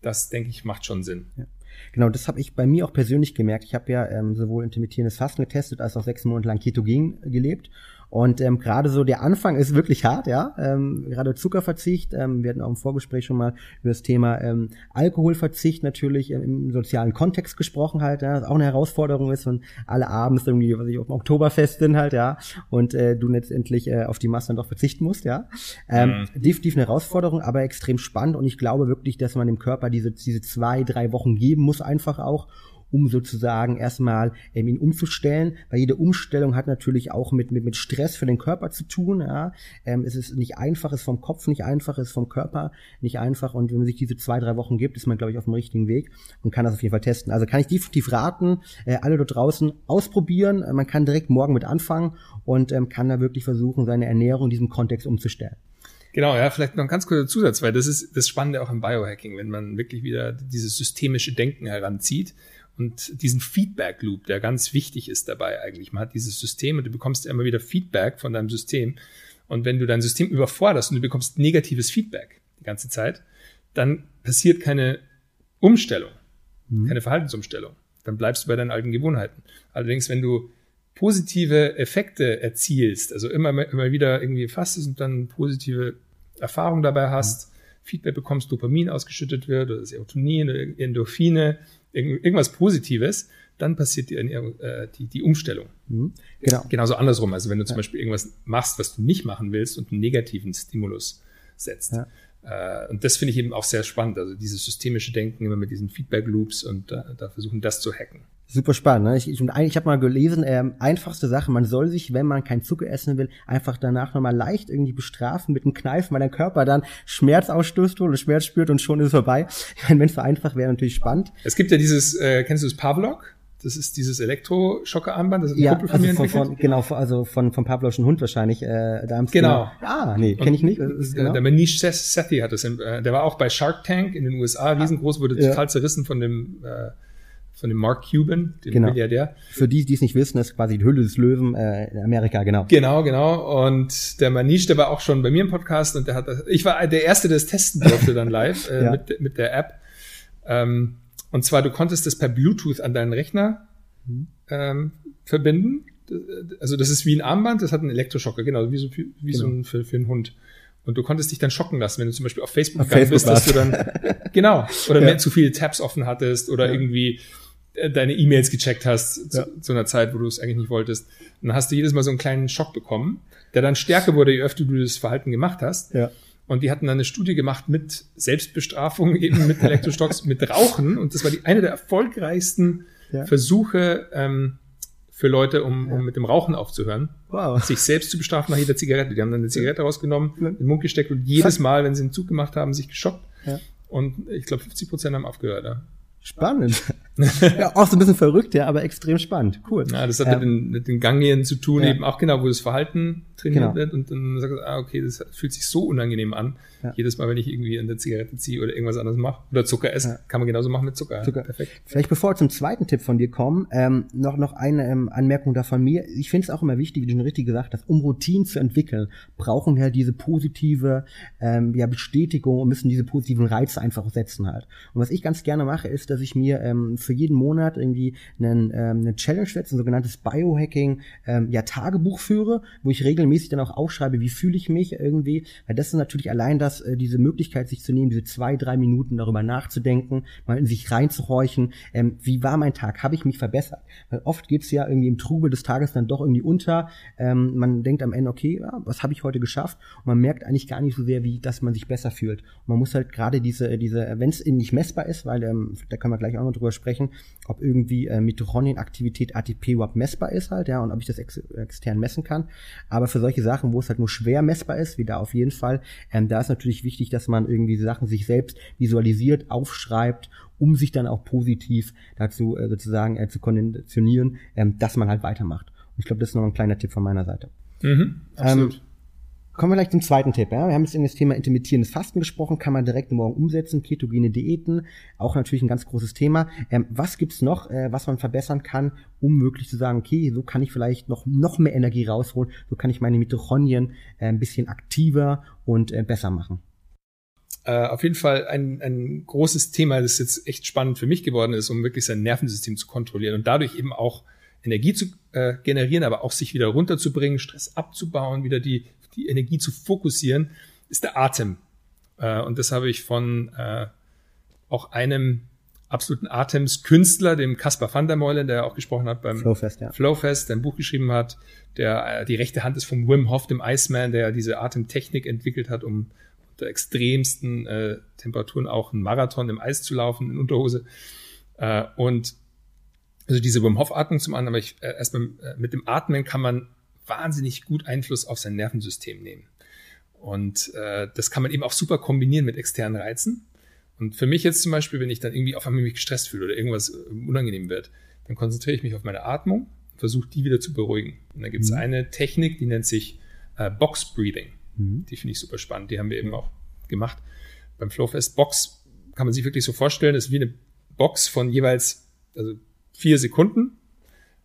das, denke ich, macht schon Sinn. Ja. Genau, das habe ich bei mir auch persönlich gemerkt. Ich habe ja ähm, sowohl intermittierendes Fasten getestet als auch sechs Monate lang Ketogen gelebt. Und ähm, gerade so der Anfang ist wirklich hart, ja. Ähm, gerade Zuckerverzicht. Ähm, wir hatten auch im Vorgespräch schon mal über das Thema ähm, Alkoholverzicht natürlich ähm, im sozialen Kontext gesprochen halt, ja. Das auch eine Herausforderung ist, wenn alle abends irgendwie, was ich auf dem Oktoberfest sind halt, ja. Und äh, du letztendlich äh, auf die Masse dann doch verzichten musst, ja. Ähm, mhm. Definitiv eine Herausforderung, aber extrem spannend. Und ich glaube wirklich, dass man dem Körper diese, diese zwei, drei Wochen geben muss einfach auch, um sozusagen erstmal ähm, ihn umzustellen, weil jede Umstellung hat natürlich auch mit, mit, mit Stress für den Körper zu tun. Ja? Ähm, es ist nicht einfach, es ist vom Kopf nicht einfach, es ist vom Körper nicht einfach und wenn man sich diese zwei, drei Wochen gibt, ist man, glaube ich, auf dem richtigen Weg und kann das auf jeden Fall testen. Also kann ich definitiv raten, äh, alle dort draußen ausprobieren. Äh, man kann direkt morgen mit anfangen und ähm, kann da wirklich versuchen, seine Ernährung in diesem Kontext umzustellen. Genau, ja, vielleicht noch ein ganz kurzer Zusatz, weil das ist das Spannende auch im Biohacking, wenn man wirklich wieder dieses systemische Denken heranzieht und diesen Feedback Loop, der ganz wichtig ist dabei eigentlich. Man hat dieses System und du bekommst immer wieder Feedback von deinem System. Und wenn du dein System überforderst und du bekommst negatives Feedback die ganze Zeit, dann passiert keine Umstellung, mhm. keine Verhaltensumstellung. Dann bleibst du bei deinen alten Gewohnheiten. Allerdings, wenn du positive Effekte erzielst, also immer, immer wieder irgendwie fastest und dann positive Erfahrungen dabei hast, mhm. Feedback bekommst, Dopamin ausgeschüttet wird oder Serotonin oder Endorphine, irgendwas Positives, dann passiert die, äh, die, die Umstellung. Mhm. Genau. Genauso andersrum. Also wenn du zum ja. Beispiel irgendwas machst, was du nicht machen willst und einen negativen Stimulus setzt. Ja. Äh, und das finde ich eben auch sehr spannend. Also dieses systemische Denken immer mit diesen Feedback Loops und da, da versuchen, das zu hacken. Super spannend. Ne? Ich, ich, ich habe mal gelesen, ähm, einfachste Sache, man soll sich, wenn man kein Zucker essen will, einfach danach nochmal leicht irgendwie bestrafen mit einem Kneifen, weil der Körper dann Schmerz ausstößt oder Schmerz spürt und schon ist es vorbei. (laughs) Wenn es so einfach wäre, natürlich spannend. Es gibt ja dieses, äh, kennst du das Pavlok? Das ist dieses Elektroschocker-Armband, das ist ein ja, Kumpel von also mir von, von, Genau, also von, von Pavloschen Hund wahrscheinlich. Äh, da genau. Ah, nee, kenne ich nicht. Ist, genau. Der Manish Sethi hat das, äh, der war auch bei Shark Tank in den USA, riesengroß, wurde ja. total zerrissen von dem äh, von dem Mark Cuban, dem genau. Milliardär. Für die, die es nicht wissen, ist quasi die Hülle des Löwen äh, in Amerika, genau. Genau, genau. Und der Manish, der war auch schon bei mir im Podcast und der hat das, ich war der Erste, der es testen durfte dann live (laughs) äh, ja. mit, mit der App. Ähm, und zwar, du konntest das per Bluetooth an deinen Rechner mhm. ähm, verbinden. Also das ist wie ein Armband, das hat einen Elektroschocker, genau, wie so, wie genau. so ein für, für einen Hund. Und du konntest dich dann schocken lassen, wenn du zum Beispiel auf Facebook auf gegangen Facebook bist, dass du dann, (laughs) genau, oder ja. mehr zu viele Tabs offen hattest oder ja. irgendwie deine E-Mails gecheckt hast ja. zu, zu, einer Zeit, wo du es eigentlich nicht wolltest. Und dann hast du jedes Mal so einen kleinen Schock bekommen, der dann stärker wurde, je öfter du das Verhalten gemacht hast. Ja. Und die hatten dann eine Studie gemacht mit Selbstbestrafung, (laughs) eben mit Elektrostocks, mit Rauchen. Und das war die eine der erfolgreichsten ja. Versuche ähm, für Leute, um, um mit dem Rauchen aufzuhören. Wow. Sich selbst zu bestrafen nach jeder Zigarette. Die haben dann eine Zigarette rausgenommen, in den Mund gesteckt und jedes Mal, wenn sie einen Zug gemacht haben, sich geschockt. Ja. Und ich glaube, 50 Prozent haben aufgehört. Ja. Spannend. (laughs) ja, auch so ein bisschen verrückt, ja, aber extrem spannend. Cool. Ja, das hat ähm, mit, den, mit den Gangien zu tun, ja. eben auch genau, wo das Verhalten trainiert genau. wird und dann sagst du, ah, okay, das fühlt sich so unangenehm an. Ja. Jedes Mal, wenn ich irgendwie eine Zigarette ziehe oder irgendwas anderes mache oder Zucker esse, kann man genauso machen mit Zucker. Zucker. Perfekt. Vielleicht bevor wir zum zweiten Tipp von dir kommen, ähm, noch, noch eine ähm, Anmerkung da von mir. Ich finde es auch immer wichtig, wie du schon richtig gesagt hast, um Routinen zu entwickeln, brauchen wir halt diese positive ähm, ja, Bestätigung und müssen diese positiven Reize einfach setzen halt. Und was ich ganz gerne mache, ist, dass ich mir ähm, für jeden Monat irgendwie einen, ähm, eine Challenge setze, ein sogenanntes Biohacking ähm, ja, Tagebuch führe, wo ich regelmäßig dann auch aufschreibe, wie fühle ich mich irgendwie, weil das ist natürlich allein das, äh, diese Möglichkeit sich zu nehmen, diese zwei, drei Minuten darüber nachzudenken, mal in sich reinzuhorchen, ähm, wie war mein Tag, habe ich mich verbessert? Weil oft geht's ja irgendwie im Trubel des Tages dann doch irgendwie unter, ähm, man denkt am Ende, okay, ja, was habe ich heute geschafft? Und man merkt eigentlich gar nicht so sehr, wie dass man sich besser fühlt. Und man muss halt gerade diese, diese, wenn es nicht messbar ist, weil ähm, da können wir gleich auch noch drüber sprechen, sprechen, ob irgendwie äh, Mitochondrienaktivität ATP überhaupt messbar ist halt, ja, und ob ich das ex extern messen kann. Aber für solche Sachen, wo es halt nur schwer messbar ist, wie da auf jeden Fall, ähm, da ist natürlich wichtig, dass man irgendwie Sachen sich selbst visualisiert, aufschreibt, um sich dann auch positiv dazu äh, sozusagen äh, zu konditionieren, ähm, dass man halt weitermacht. Und ich glaube, das ist noch ein kleiner Tipp von meiner Seite. Mhm, absolut. Ähm, Kommen wir gleich zum zweiten Tipp. Ja? Wir haben jetzt in das Thema intermittierendes Fasten gesprochen, kann man direkt morgen umsetzen, ketogene Diäten, auch natürlich ein ganz großes Thema. Ähm, was gibt's noch, äh, was man verbessern kann, um möglich zu sagen, okay, so kann ich vielleicht noch, noch mehr Energie rausholen, so kann ich meine Mitochondrien äh, ein bisschen aktiver und äh, besser machen? Äh, auf jeden Fall ein, ein großes Thema, das jetzt echt spannend für mich geworden ist, um wirklich sein Nervensystem zu kontrollieren und dadurch eben auch Energie zu äh, generieren, aber auch sich wieder runterzubringen, Stress abzubauen, wieder die die Energie zu fokussieren, ist der Atem. Äh, und das habe ich von äh, auch einem absoluten Atemskünstler, dem Caspar van der Meulen, der auch gesprochen hat beim Flowfest, ja. Flowfest, der ein Buch geschrieben hat, der äh, die rechte Hand ist vom Wim Hof, dem Iceman, der diese Atemtechnik entwickelt hat, um unter extremsten äh, Temperaturen auch einen Marathon im Eis zu laufen, in Unterhose. Äh, und also diese Wim Hof Atmung zum anderen, aber ich äh, erstmal mit dem Atmen kann man wahnsinnig gut Einfluss auf sein Nervensystem nehmen. Und äh, das kann man eben auch super kombinieren mit externen Reizen. Und für mich jetzt zum Beispiel, wenn ich dann irgendwie auf einmal mich gestresst fühle oder irgendwas äh, unangenehm wird, dann konzentriere ich mich auf meine Atmung und versuche die wieder zu beruhigen. Und dann gibt es mhm. eine Technik, die nennt sich äh, Box Breathing. Mhm. Die finde ich super spannend. Die haben wir eben auch gemacht beim Flowfest. Box kann man sich wirklich so vorstellen, das ist wie eine Box von jeweils also vier Sekunden,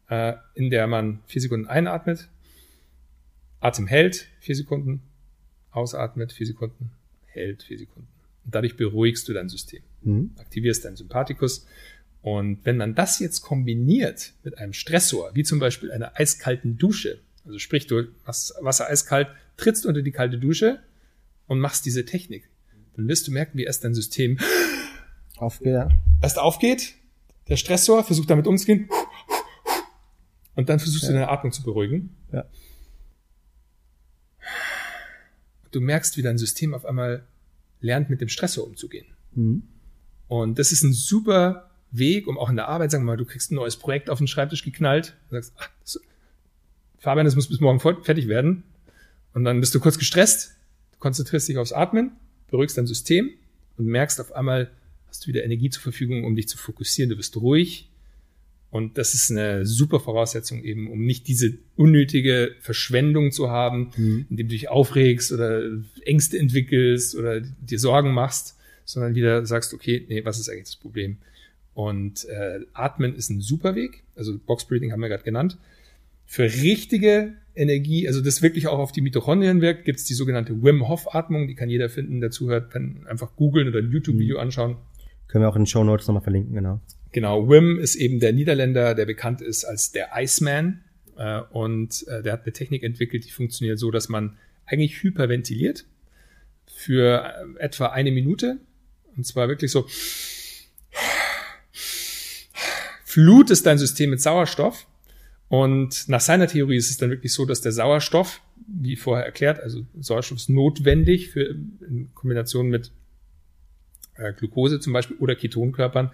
äh, in der man vier Sekunden einatmet, Atem hält, vier Sekunden, ausatmet, vier Sekunden, hält, vier Sekunden. Und dadurch beruhigst du dein System, mhm. aktivierst deinen Sympathikus. Und wenn man das jetzt kombiniert mit einem Stressor, wie zum Beispiel einer eiskalten Dusche, also sprich, du machst Wasser eiskalt, trittst unter die kalte Dusche und machst diese Technik, dann wirst du merken, wie erst dein System aufgeht. Erst aufgeht, der Stressor versucht damit umzugehen und dann versuchst ja. du deine Atmung zu beruhigen. Ja du merkst, wie dein System auf einmal lernt, mit dem Stressor umzugehen. Mhm. Und das ist ein super Weg, um auch in der Arbeit, sagen wir mal, du kriegst ein neues Projekt auf den Schreibtisch geknallt und sagst, ach, das, Fabian, das muss bis morgen fertig werden. Und dann bist du kurz gestresst, du konzentrierst dich aufs Atmen, beruhigst dein System und merkst auf einmal, hast du wieder Energie zur Verfügung, um dich zu fokussieren. Du bist ruhig, und das ist eine super Voraussetzung eben, um nicht diese unnötige Verschwendung zu haben, mhm. indem du dich aufregst oder Ängste entwickelst oder dir Sorgen machst, sondern wieder sagst, okay, nee, was ist eigentlich das Problem? Und äh, Atmen ist ein super Weg. Also Box Breathing haben wir gerade genannt. Für richtige Energie, also das wirklich auch auf die Mitochondrien wirkt, gibt es die sogenannte Wim Hof Atmung, die kann jeder finden, dazu hört, kann einfach googeln oder ein YouTube-Video mhm. anschauen. Können wir auch in den Show Notes nochmal verlinken, genau. Genau, Wim ist eben der Niederländer, der bekannt ist als der Iceman. Äh, und äh, der hat eine Technik entwickelt, die funktioniert so, dass man eigentlich hyperventiliert für äh, etwa eine Minute. Und zwar wirklich so, Flut ist dein System mit Sauerstoff. Und nach seiner Theorie ist es dann wirklich so, dass der Sauerstoff, wie vorher erklärt, also Sauerstoff ist notwendig für in Kombination mit äh, Glucose zum Beispiel oder Ketonkörpern,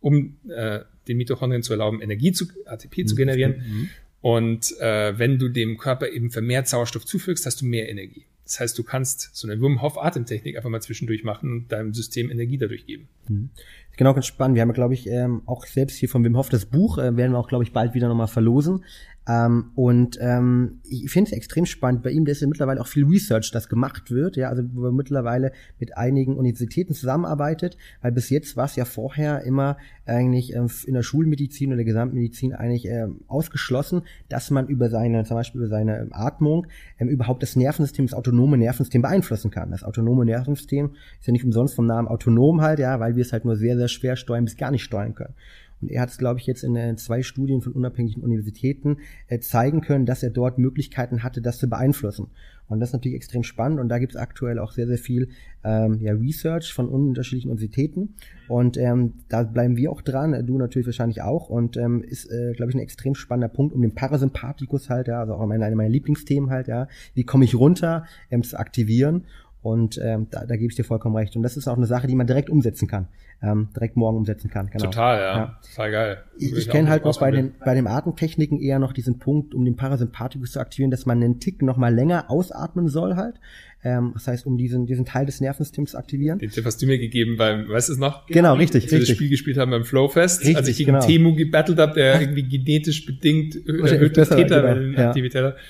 um äh, den Mitochondrien zu erlauben, Energie zu, ATP zu mhm. generieren. Mhm. Und äh, wenn du dem Körper eben vermehrt Sauerstoff zufügst, hast du mehr Energie. Das heißt, du kannst so eine Wim Hof Atemtechnik einfach mal zwischendurch machen und deinem System Energie dadurch geben. Mhm. Genau, ganz spannend. Wir haben, glaube ich, ähm, auch selbst hier von Wim Hof das Buch, äh, werden wir auch, glaube ich, bald wieder nochmal verlosen. Ähm, und ähm, ich finde es extrem spannend. Bei ihm, da ist ja mittlerweile auch viel Research, das gemacht wird, ja, also wo er mittlerweile mit einigen Universitäten zusammenarbeitet, weil bis jetzt war es ja vorher immer eigentlich ähm, in der Schulmedizin oder Gesamtmedizin eigentlich ähm, ausgeschlossen, dass man über seine, zum Beispiel über seine Atmung ähm, überhaupt das Nervensystem, das autonome Nervensystem beeinflussen kann. Das autonome Nervensystem ist ja nicht umsonst vom Namen autonom halt, ja, weil wir es halt nur sehr, sehr schwer steuern bis gar nicht steuern können. Und er hat es, glaube ich, jetzt in äh, zwei Studien von unabhängigen Universitäten äh, zeigen können, dass er dort Möglichkeiten hatte, das zu beeinflussen. Und das ist natürlich extrem spannend und da gibt es aktuell auch sehr, sehr viel ähm, ja, Research von unterschiedlichen Universitäten. Und ähm, da bleiben wir auch dran, du natürlich wahrscheinlich auch. Und ähm, ist, äh, glaube ich, ein extrem spannender Punkt, um den Parasympathikus halt, ja, also auch eine meiner Lieblingsthemen halt, ja, wie komme ich runter, ähm, zu aktivieren. Und ähm, da, da gebe ich dir vollkommen recht. Und das ist auch eine Sache, die man direkt umsetzen kann. Ähm, direkt morgen umsetzen kann. Genau. Total, ja. ja. Total geil. Ich, ich kenne halt noch bei den, bei den Atemtechniken eher noch diesen Punkt, um den Parasympathikus zu aktivieren, dass man einen Tick noch mal länger ausatmen soll halt. Ähm, das heißt, um diesen, diesen Teil des Nervensystems zu aktivieren. Den Tipp hast du mir gegeben beim, weißt du es noch? Genau, richtig, als wir richtig. das Spiel gespielt haben beim Flowfest, richtig, als ich gegen genau. Temu gebattelt habe, der (laughs) irgendwie genetisch bedingt erhöhte Täterwellenaktivität genau, ja. hat.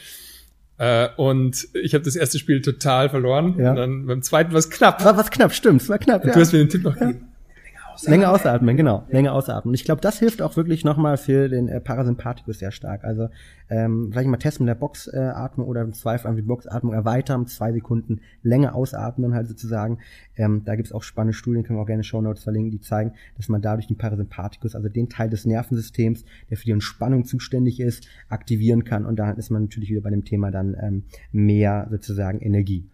Äh, und ich habe das erste Spiel total verloren. Ja. Und dann beim zweiten war es knapp. War was knapp, stimmt, es war knapp. Ja. Du hast mir den Tipp noch gegeben. Länger ausatmen, genau. Länger ausatmen. Und ich glaube, das hilft auch wirklich nochmal für den äh, Parasympathikus sehr stark. Also ähm, vielleicht mal testen mit der Boxatmung äh, oder im Zweifel einfach die Boxatmung erweitern, zwei Sekunden länger ausatmen halt sozusagen. Ähm, da gibt's auch spannende Studien, können wir auch gerne Show Notes verlinken, die zeigen, dass man dadurch den Parasympathikus, also den Teil des Nervensystems, der für die Entspannung zuständig ist, aktivieren kann. Und da ist man natürlich wieder bei dem Thema dann ähm, mehr sozusagen Energie.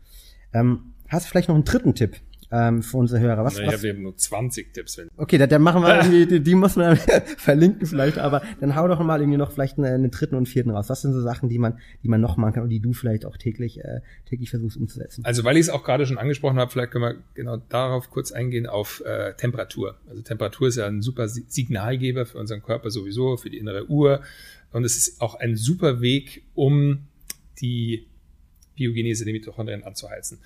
Ähm, hast du vielleicht noch einen dritten Tipp, ähm, für unsere Hörer. Was, was? wir haben nur 20 Tipps. Wenn okay, dann, dann machen wir (laughs) irgendwie, die, die muss man (laughs) verlinken vielleicht, aber dann hau doch mal irgendwie noch vielleicht einen, einen dritten und vierten raus. Was sind so Sachen, die man, die man noch machen kann und die du vielleicht auch täglich, äh, täglich versuchst umzusetzen? Also weil ich es auch gerade schon angesprochen habe, vielleicht können wir genau darauf kurz eingehen auf äh, Temperatur. Also Temperatur ist ja ein super Signalgeber für unseren Körper sowieso, für die innere Uhr und es ist auch ein super Weg, um die Biogenese der Mitochondrien anzuheizen.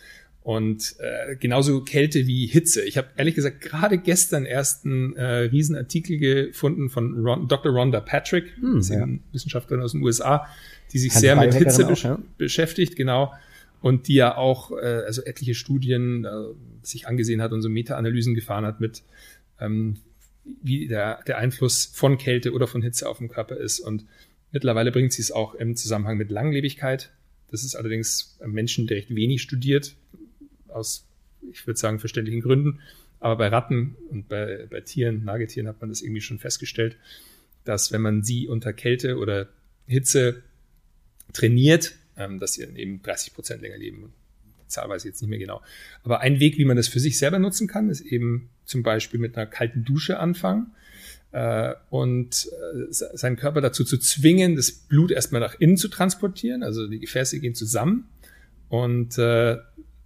Und äh, genauso Kälte wie Hitze. Ich habe ehrlich gesagt gerade gestern erst einen äh, Riesenartikel gefunden von Ron, Dr. Rhonda Patrick, hm, ja. Wissenschaftlerin aus den USA, die sich Kann sehr mit Hitze auch, ja? beschäftigt, genau. Und die ja auch äh, also etliche Studien äh, sich angesehen hat und so Meta-Analysen gefahren hat mit, ähm, wie der, der Einfluss von Kälte oder von Hitze auf den Körper ist. Und mittlerweile bringt sie es auch im Zusammenhang mit Langlebigkeit. Das ist allerdings Menschen, der recht wenig studiert, aus, ich würde sagen, verständlichen Gründen. Aber bei Ratten und bei, bei Tieren, Nagetieren hat man das irgendwie schon festgestellt, dass wenn man sie unter Kälte oder Hitze trainiert, ähm, dass sie dann eben 30 Prozent länger leben. Zahlweise jetzt nicht mehr genau. Aber ein Weg, wie man das für sich selber nutzen kann, ist eben zum Beispiel mit einer kalten Dusche anfangen äh, und äh, seinen Körper dazu zu zwingen, das Blut erstmal nach innen zu transportieren. Also die Gefäße gehen zusammen und äh,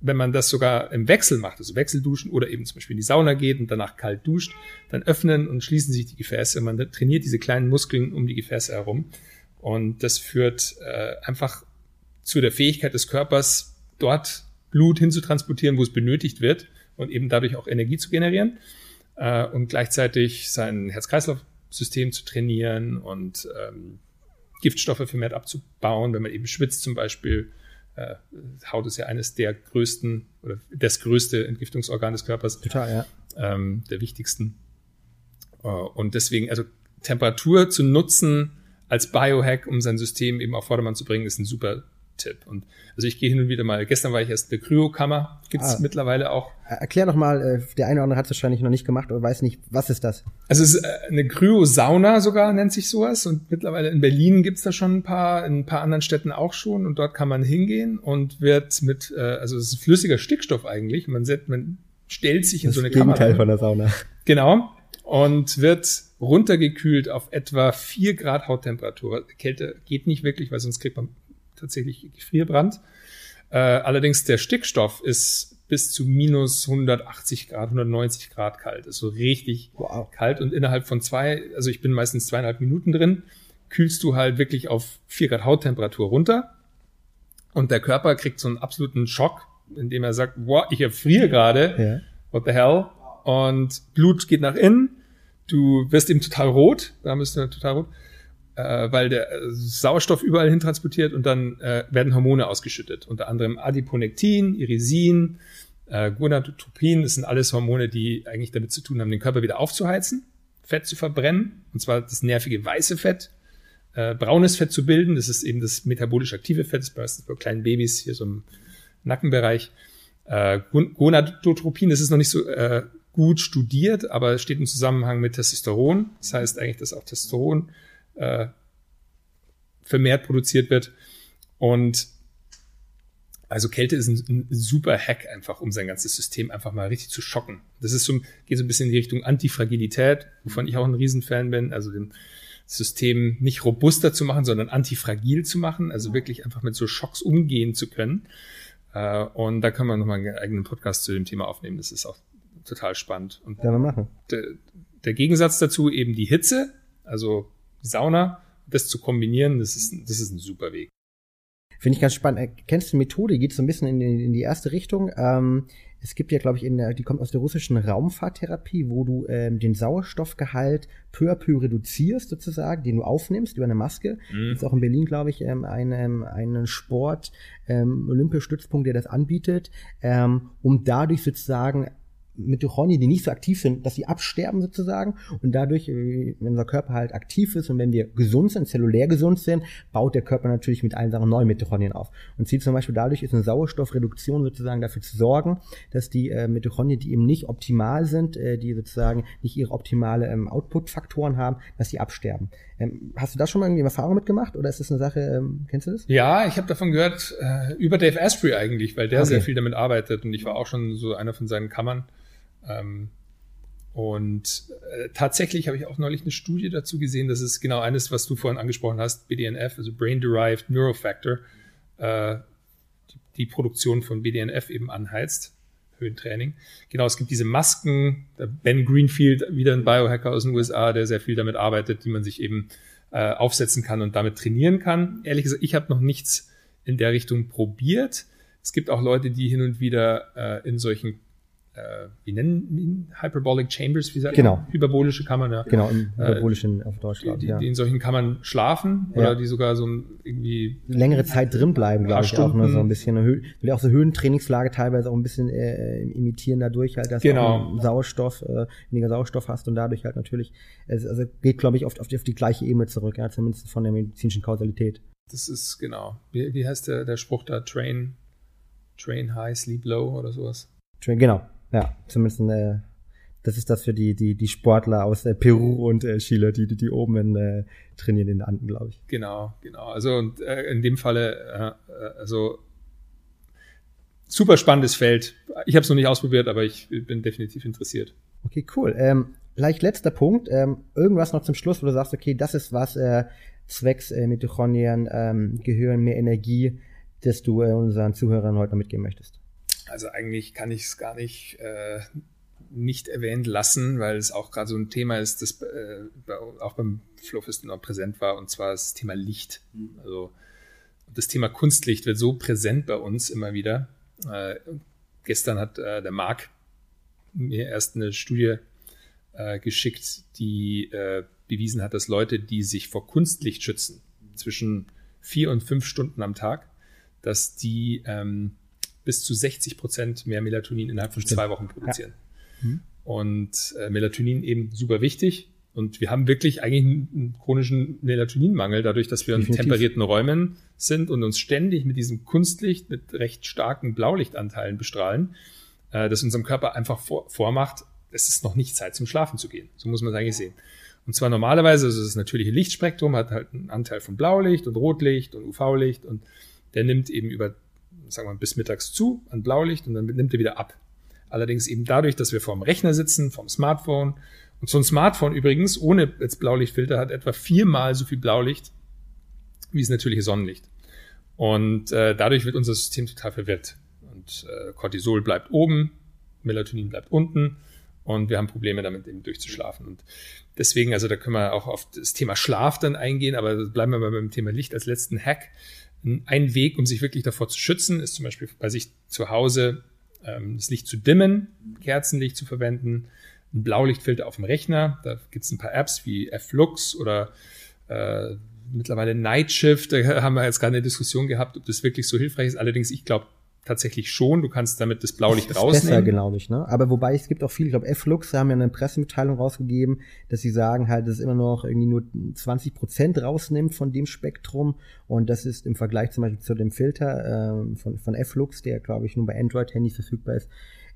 wenn man das sogar im Wechsel macht, also Wechselduschen oder eben zum Beispiel in die Sauna geht und danach kalt duscht, dann öffnen und schließen sich die Gefäße. Man trainiert diese kleinen Muskeln um die Gefäße herum. Und das führt äh, einfach zu der Fähigkeit des Körpers, dort Blut hinzutransportieren, wo es benötigt wird und eben dadurch auch Energie zu generieren äh, und gleichzeitig sein Herz-Kreislauf-System zu trainieren und ähm, Giftstoffe vermehrt abzubauen, wenn man eben schwitzt zum Beispiel äh, Haut ist ja eines der größten oder das größte Entgiftungsorgan des Körpers. Total, ja. Ähm, der wichtigsten. Äh, und deswegen, also Temperatur zu nutzen als Biohack, um sein System eben auf Vordermann zu bringen, ist ein super Tipp. Und also ich gehe hin und wieder mal, gestern war ich erst in der Kryokammer, gibt's ah. mittlerweile auch. Erklär doch mal, äh, der eine oder andere hat es wahrscheinlich noch nicht gemacht oder weiß nicht, was ist das? Also es ist äh, eine Kryosauna sogar, nennt sich sowas. Und mittlerweile in Berlin gibt's da schon ein paar, in ein paar anderen Städten auch schon. Und dort kann man hingehen und wird mit, äh, also es ist flüssiger Stickstoff eigentlich. Man, man stellt sich in das so eine Gegenteil Kammer. von der Sauna. Genau. Und wird runtergekühlt auf etwa vier Grad Hauttemperatur. Kälte geht nicht wirklich, weil sonst kriegt man tatsächlich Gefrierbrand. Äh, allerdings der Stickstoff ist bis zu minus 180 Grad, 190 Grad kalt. Ist so richtig wow. kalt und innerhalb von zwei, also ich bin meistens zweieinhalb Minuten drin, kühlst du halt wirklich auf vier Grad Hauttemperatur runter und der Körper kriegt so einen absoluten Schock, indem er sagt, wow, ich erfriere gerade, ja. what the hell? Und Blut geht nach innen, du wirst eben total rot, da bist du total rot äh, weil der äh, Sauerstoff überall hin transportiert und dann äh, werden Hormone ausgeschüttet. Unter anderem Adiponektin, Irisin, äh, Gonadotropin. Das sind alles Hormone, die eigentlich damit zu tun haben, den Körper wieder aufzuheizen, Fett zu verbrennen, und zwar das nervige weiße Fett, äh, braunes Fett zu bilden. Das ist eben das metabolisch aktive Fett, das ist meistens bei kleinen Babys hier so im Nackenbereich. Äh, Gonadotropin, das ist noch nicht so äh, gut studiert, aber steht im Zusammenhang mit Testosteron. Das heißt eigentlich, dass auch Testosteron äh, vermehrt produziert wird. Und also Kälte ist ein, ein, super Hack einfach, um sein ganzes System einfach mal richtig zu schocken. Das ist so, geht so ein bisschen in die Richtung Antifragilität, wovon ich auch ein Riesenfan bin, also dem System nicht robuster zu machen, sondern antifragil zu machen, also wirklich einfach mit so Schocks umgehen zu können. Äh, und da kann man nochmal einen eigenen Podcast zu dem Thema aufnehmen. Das ist auch total spannend. Und wir machen. der, der Gegensatz dazu eben die Hitze, also die Sauna, das zu kombinieren, das ist, das ist ein super Weg. Finde ich ganz spannend. Äh, Kennst du die Methode? Geht so ein bisschen in die, in die erste Richtung. Ähm, es gibt ja, glaube ich, in der, die kommt aus der russischen Raumfahrttherapie, wo du ähm, den Sauerstoffgehalt peu à peu reduzierst, sozusagen, den du aufnimmst über eine Maske. Mhm. Gibt es auch in Berlin, glaube ich, ähm, einen, einen Sport, ähm, Olympiastützpunkt, der das anbietet, ähm, um dadurch sozusagen Mitochondrien, die nicht so aktiv sind, dass sie absterben sozusagen und dadurch, äh, wenn unser Körper halt aktiv ist und wenn wir gesund sind, zellulär gesund sind, baut der Körper natürlich mit allen Sachen neue Mitochondrien auf. Und zieht zum Beispiel dadurch ist eine Sauerstoffreduktion sozusagen dafür zu sorgen, dass die äh, Mitochondrien, die eben nicht optimal sind, äh, die sozusagen nicht ihre optimale ähm, Output-Faktoren haben, dass sie absterben. Ähm, hast du da schon mal irgendwie Erfahrung mitgemacht oder ist das eine Sache, ähm, kennst du das? Ja, ich habe davon gehört, äh, über Dave Asprey eigentlich, weil der Okay. sehr viel damit arbeitet und ich war auch schon so einer von seinen Kammern. Ähm, und äh, tatsächlich habe ich auch neulich eine Studie dazu gesehen, das ist genau eines, was du vorhin angesprochen hast, BDNF, also Brain Derived Neurofactor, äh, die, die Produktion von BDNF eben anheizt, Höhentraining. Genau, es gibt diese Masken, Ben Greenfield, wieder ein Biohacker aus den USA, der sehr viel damit arbeitet, die man sich eben äh, aufsetzen kann und damit trainieren kann. Ehrlich gesagt, ich habe noch nichts in der Richtung probiert. Es gibt auch Leute, die hin und wieder äh, in solchen, äh, wie nennen ihn? Hyperbolic Chambers, wie sagt Genau. man? Hyperbolische Kammern, ja. Genau, im hyperbolischen auf Deutsch, Die, die, ja. die in solchen Kammern schlafen Ja. oder die sogar so irgendwie längere Zeit drin bleiben, glaube ich, auch nur so Stunden. ein bisschen. Eine Hö will auch so Höhentrainingslage teilweise auch ein bisschen äh, imitieren dadurch halt, dass Genau. du Sauerstoff, äh, weniger Sauerstoff hast und dadurch halt natürlich, es, also geht, glaube ich, oft auf die, auf die gleiche Ebene zurück, ja, zumindest von der medizinischen Kausalität. Das ist genau. Wie, wie heißt der, der Spruch da? Train, train high, sleep low oder sowas? Genau, ja, zumindest äh, das ist das für die, die, die Sportler aus äh, Peru und äh, Chile, die, die, die oben in, äh, trainieren in den Anden, glaube ich. Genau, genau. Also und, äh, in dem Falle, äh, äh, also super spannendes Feld. Ich habe es noch nicht ausprobiert, aber ich bin definitiv interessiert. Okay, cool. Ähm, vielleicht letzter Punkt. Ähm, irgendwas noch zum Schluss, wo du sagst, okay, das ist was äh, zwecks äh, Mitochondrien, ähm, Gehirn, mehr Energie, das du äh, unseren Zuhörern heute noch mitgeben möchtest. Also eigentlich kann ich es gar nicht äh, nicht erwähnt lassen, weil es auch gerade so ein Thema ist, das äh, auch beim Flowfest noch präsent war, und zwar das Thema Licht. Also das Thema Kunstlicht wird so präsent bei uns immer wieder. Äh, gestern hat äh, der Marc mir erst eine Studie äh, geschickt, die äh, bewiesen hat, dass Leute, die sich vor Kunstlicht schützen, zwischen vier und fünf Stunden am Tag, dass die ähm, bis zu 60 Prozent mehr Melatonin innerhalb von Stimmt. zwei Wochen produzieren. Mhm. Und äh, Melatonin eben super wichtig. Und wir haben wirklich eigentlich einen, chronischen Melatoninmangel, dadurch, dass wir in temperierten Räumen sind und uns ständig mit diesem Kunstlicht, mit recht starken Blaulichtanteilen bestrahlen, äh, das unserem Körper einfach vor, vormacht, es ist noch nicht Zeit zum Schlafen zu gehen. So muss man es eigentlich sehen. Und zwar normalerweise, also das natürliche Lichtspektrum hat halt einen Anteil von Blaulicht und Rotlicht und UV-Licht und der nimmt eben über, sagen wir mal, bis mittags zu an Blaulicht und dann nimmt er wieder ab. Allerdings eben dadurch, dass wir vorm Rechner sitzen, vorm Smartphone. Und so ein Smartphone übrigens ohne jetzt Blaulichtfilter hat etwa viermal so viel Blaulicht wie das natürliche Sonnenlicht. Und äh, dadurch wird unser System total verwirrt. Und äh, Cortisol bleibt oben, Melatonin bleibt unten und wir haben Probleme damit eben durchzuschlafen. Und deswegen, also da können wir auch auf das Thema Schlaf dann eingehen, aber bleiben wir mal beim Thema Licht als letzten Hack. Ein Weg, um sich wirklich davor zu schützen, ist zum Beispiel bei sich zu Hause ähm, das Licht zu dimmen, Kerzenlicht zu verwenden, ein Blaulichtfilter auf dem Rechner. Da gibt es ein paar Apps wie F-Lux oder äh, mittlerweile Night Shift. Da (laughs) haben wir jetzt gerade eine Diskussion gehabt, ob das wirklich so hilfreich ist. Allerdings, ich glaube tatsächlich schon. Du kannst damit das Blaulicht ist besser, rausnehmen. glaube ich, ne? Aber wobei es gibt auch viele, ich glaube, F-Lux haben ja eine Pressemitteilung rausgegeben, dass sie sagen halt, dass es immer noch irgendwie nur 20 Prozent rausnimmt von dem Spektrum und das ist im Vergleich zum Beispiel zu dem Filter ähm, von, von F-Lux, der glaube ich nur bei Android-Handys verfügbar ist,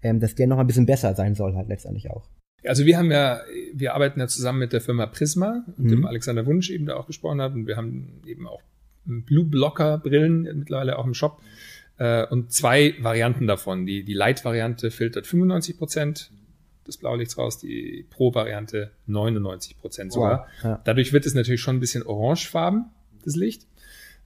ähm, dass der noch ein bisschen besser sein soll halt letztendlich auch. Also wir haben ja, wir arbeiten ja zusammen mit der Firma Prisma, mit Mhm. dem Alexander Wunsch eben da auch gesprochen hat und wir haben eben auch Blue Blocker Brillen mittlerweile auch im Shop äh, und zwei Varianten davon. Die, die Light-Variante filtert 95 Prozent des Blaulichts raus, die Pro-Variante 99 Prozent sogar. Wow, ja. Dadurch wird es natürlich schon ein bisschen orangefarben, das Licht.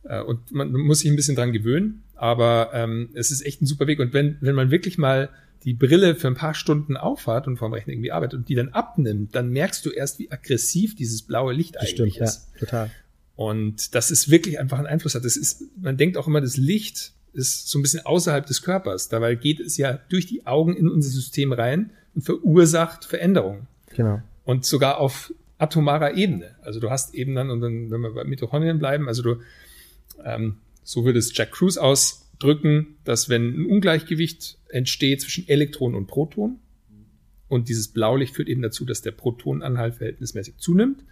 Äh, Und man muss sich ein bisschen dran gewöhnen. Aber ähm, es ist echt ein super Weg. Und wenn, wenn man wirklich mal die Brille für ein paar Stunden aufhat und vorm Rechner irgendwie arbeitet und die dann abnimmt, dann merkst du erst, wie aggressiv dieses blaue Licht das eigentlich stimmt, ist. Ja, total. Und das ist wirklich einfach einen Einfluss hat. Das ist, man denkt auch immer, das Licht ist so ein bisschen außerhalb des Körpers. Dabei geht es ja durch die Augen in unser System rein und verursacht Veränderungen. Genau. Und sogar auf atomarer Ebene. Also du hast eben dann, und dann, wenn wir bei Mitochondrien bleiben, also du, ähm, so würde es Jack Cruz ausdrücken, dass wenn ein Ungleichgewicht entsteht zwischen Elektron und Proton, und dieses Blaulicht führt eben dazu, dass der Protonanhalt verhältnismäßig zunimmt,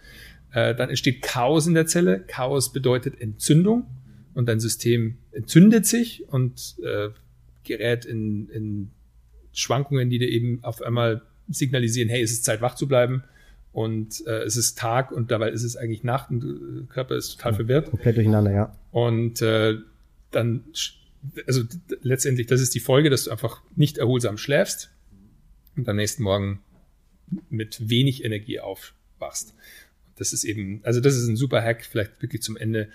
äh, dann entsteht Chaos in der Zelle. Chaos bedeutet Entzündung und dein System entzündet sich und äh, gerät in, in Schwankungen, die dir eben auf einmal signalisieren, hey, es ist Zeit, wach zu bleiben und äh, es ist Tag und dabei ist es eigentlich Nacht und der Körper ist total ja, verwirrt. Komplett durcheinander, ja. Und äh, dann, also letztendlich, das ist die Folge, dass du einfach nicht erholsam schläfst und am nächsten Morgen mit wenig Energie aufwachst. Das ist eben, also das ist ein super Hack, vielleicht wirklich zum Ende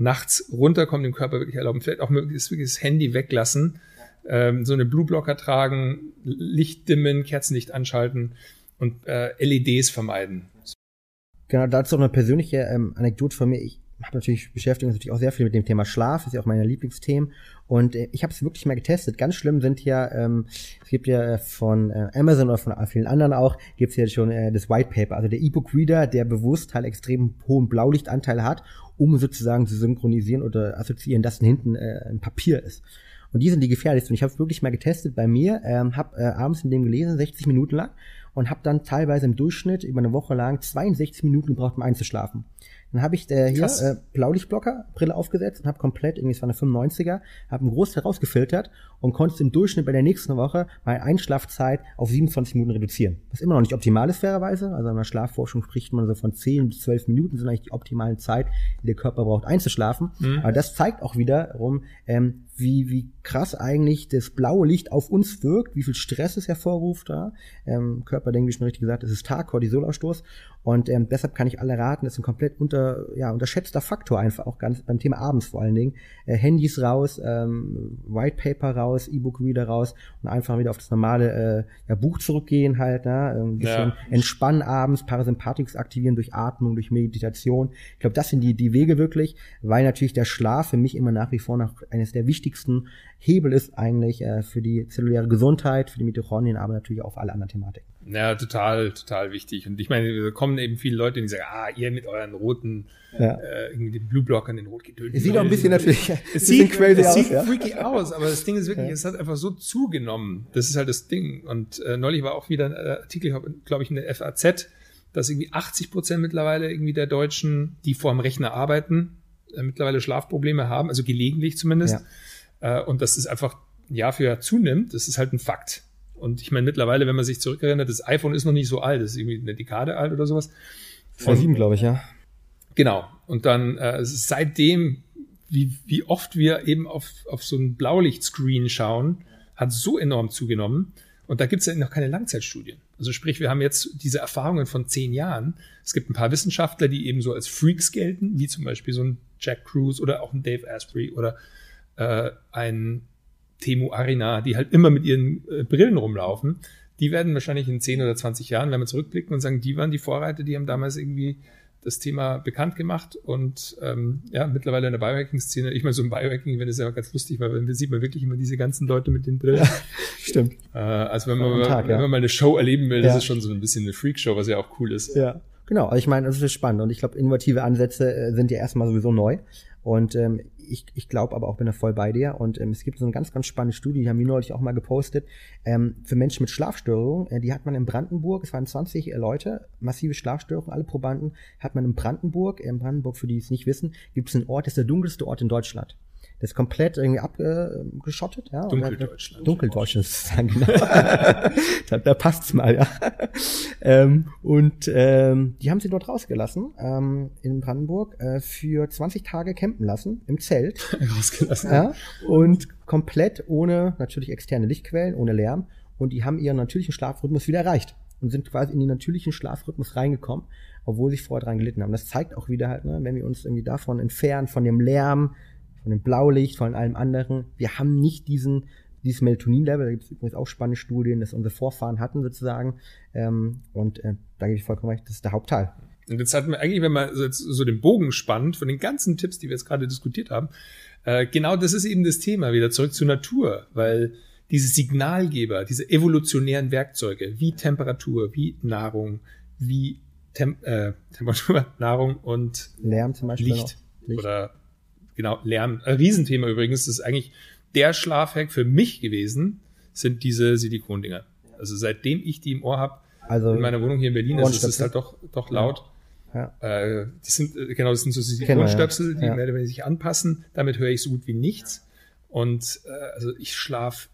nachts runterkommen, dem Körper wirklich erlauben, vielleicht auch möglichst wirklich das Handy weglassen, ähm, so eine Blue Blocker tragen, Licht dimmen, Kerzenlicht anschalten und äh, LEDs vermeiden. Genau, dazu noch eine persönliche ähm, Anekdote von mir. Ich habe natürlich beschäftigt uns natürlich auch sehr viel mit dem Thema Schlaf, ist ja auch meine Lieblingsthemen. Und äh, ich habe es wirklich mal getestet. Ganz schlimm sind ja, ähm, es gibt ja von äh, Amazon oder von vielen anderen auch, gibt es ja schon äh, das White Paper, also der E-Book Reader, der bewusst halt extrem hohen Blaulichtanteil hat, um sozusagen zu synchronisieren oder assoziieren, dass hinten äh, ein Papier ist. Und die sind die gefährlichsten. Und ich habe es wirklich mal getestet bei mir, ähm, habe äh, abends in dem gelesen, 60 Minuten lang und habe dann teilweise im Durchschnitt über eine Woche lang 62 Minuten gebraucht, um einzuschlafen. Dann habe ich äh, hier äh, Blaulichtblocker, Brille aufgesetzt und habe komplett, irgendwie es war eine 95er, habe einen Großteil rausgefiltert und konnte im Durchschnitt bei der nächsten Woche meine Einschlafzeit auf 27 Minuten reduzieren. Was immer noch nicht optimal ist, fairerweise. Also in der Schlafforschung spricht man so von 10 bis 12 Minuten, sind eigentlich die optimalen Zeit, die der Körper braucht, einzuschlafen. Mhm. Aber das zeigt auch wiederum, ähm, wie, wie krass eigentlich das blaue Licht auf uns wirkt, wie viel Stress es hervorruft da. Ähm, Körper denkt, wie schon richtig gesagt, es ist Tag, Cortisolausstoß. Und ähm, deshalb kann ich alle raten, das ist ein komplett unter, ja, unterschätzter Faktor einfach auch ganz beim Thema abends vor allen Dingen. Äh, Handys raus, ähm, White Paper raus, E-Book Reader raus und einfach wieder auf das normale äh, ja, Buch zurückgehen halt, ne? ein bisschen ja. entspannen abends, Parasympathikus aktivieren durch Atmung, durch Meditation. Ich glaube, das sind die, die Wege wirklich, weil natürlich der Schlaf für mich immer nach wie vor noch eines der wichtigsten Hebel ist eigentlich äh, für die zelluläre Gesundheit, für die Mitochondrien, aber natürlich auch für alle anderen Thematiken. Ja, total, total wichtig. Und ich meine, da kommen eben viele Leute, die sagen, ah, ihr mit euren roten, ja. äh, irgendwie den Blue Blockern, den rot gedönt. Es sieht auch ein bisschen natürlich, (laughs) es sieht crazy es aus. sieht ja. freaky aus, aber das Ding ist wirklich, ja. es hat einfach so zugenommen. Das ist halt das Ding. Und äh, neulich war auch wieder ein äh, Artikel, glaube ich, in der FAZ, dass irgendwie 80 Prozent mittlerweile irgendwie der Deutschen, die vor dem Rechner arbeiten, äh, mittlerweile Schlafprobleme haben, also gelegentlich zumindest. Ja äh, und dass es einfach Jahr für Jahr zunimmt, das ist halt ein Fakt. Und ich meine, mittlerweile, wenn man sich zurückerinnert, das iPhone ist noch nicht so alt, das ist irgendwie eine Dekade alt oder sowas. Vor sieben, glaube ich, ja. Genau. Und dann äh, seitdem, wie, wie oft wir eben auf, auf so ein Blaulichtscreen schauen, hat so enorm zugenommen. Und da gibt es ja noch keine Langzeitstudien. Also sprich, wir haben jetzt diese Erfahrungen von zehn Jahren. Es gibt ein paar Wissenschaftler, die eben so als Freaks gelten, wie zum Beispiel so ein Jack Cruz oder auch ein Dave Asprey oder äh, ein Temu Arina, die halt immer mit ihren äh, Brillen rumlaufen, die werden wahrscheinlich in 10 oder 20 Jahren, wenn wir zurückblicken und sagen, die waren die Vorreiter, die haben damals irgendwie das Thema bekannt gemacht und ähm, ja, mittlerweile in der Biohacking-Szene, ich meine, so ein Biohacking, wenn es ja ganz lustig, weil dann sieht man wirklich immer diese ganzen Leute mit den Brillen. Ja, (laughs) stimmt. Äh, also wenn man, Tag, wenn ja. man mal eine Show erleben will, ja. das ist schon so ein bisschen eine Freakshow, was ja auch cool ist. Ja, genau. Also ich meine, das ist spannend und ich glaube, innovative Ansätze äh, sind ja erstmal sowieso neu. Und ähm, ich, ich glaube aber auch, bin da voll bei dir. Und ähm, es gibt so eine ganz, ganz spannende Studie, die haben wir neulich auch mal gepostet, ähm, für Menschen mit Schlafstörungen. Äh, die hat man in Brandenburg, es waren 20 äh, Leute, massive Schlafstörungen, alle Probanden, hat man in Brandenburg, in Brandenburg, für die es nicht wissen, gibt es einen Ort, das ist der dunkelste Ort in Deutschland. Das ist komplett irgendwie abgeschottet, ja. Dunkeldeutschland. Dunkeldeutschland sozusagen, genau. (laughs) da, da passt's mal, ja. ähm, und ähm, die haben sie dort rausgelassen, ähm, in Brandenburg, äh, für 20 Tage campen lassen, im Zelt. (laughs) Rausgelassen. Ja, und komplett ohne natürlich externe Lichtquellen, ohne Lärm. Und die haben ihren natürlichen Schlafrhythmus wieder erreicht und sind quasi in den natürlichen Schlafrhythmus reingekommen, obwohl sie vorher dran gelitten haben. Das zeigt auch wieder halt, ne, wenn wir uns irgendwie davon entfernen, von dem Lärm, von dem Blaulicht, von allem anderen. Wir haben nicht diesen dieses Melatonin-Level, da gibt es übrigens auch spannende Studien, das unsere Vorfahren hatten sozusagen. Ähm, und äh, da gebe ich vollkommen recht, das ist der Hauptteil. Und jetzt hatten wir eigentlich, wenn man so, jetzt so den Bogen spannt von den ganzen Tipps, die wir jetzt gerade diskutiert haben, äh, genau das ist eben das Thema, wieder zurück zur Natur, weil diese Signalgeber, diese evolutionären Werkzeuge, wie Temperatur, wie Nahrung, wie Tem äh, Temperatur, (laughs) Nahrung und Lärm zum Beispiel Licht, Licht. oder genau Lärm. Ein Riesenthema übrigens, das ist eigentlich der Schlafhack für mich gewesen, sind diese Silikondinger. Also seitdem ich die im Ohr habe, also in meiner Wohnung hier in Berlin, ist es halt doch, doch laut. Ja. Äh, das sind, äh, genau, das sind so Silikonstöpsel, ja. die ja. mehr oder weniger sich anpassen. Damit höre ich so gut wie nichts. Und äh, also ich schlafe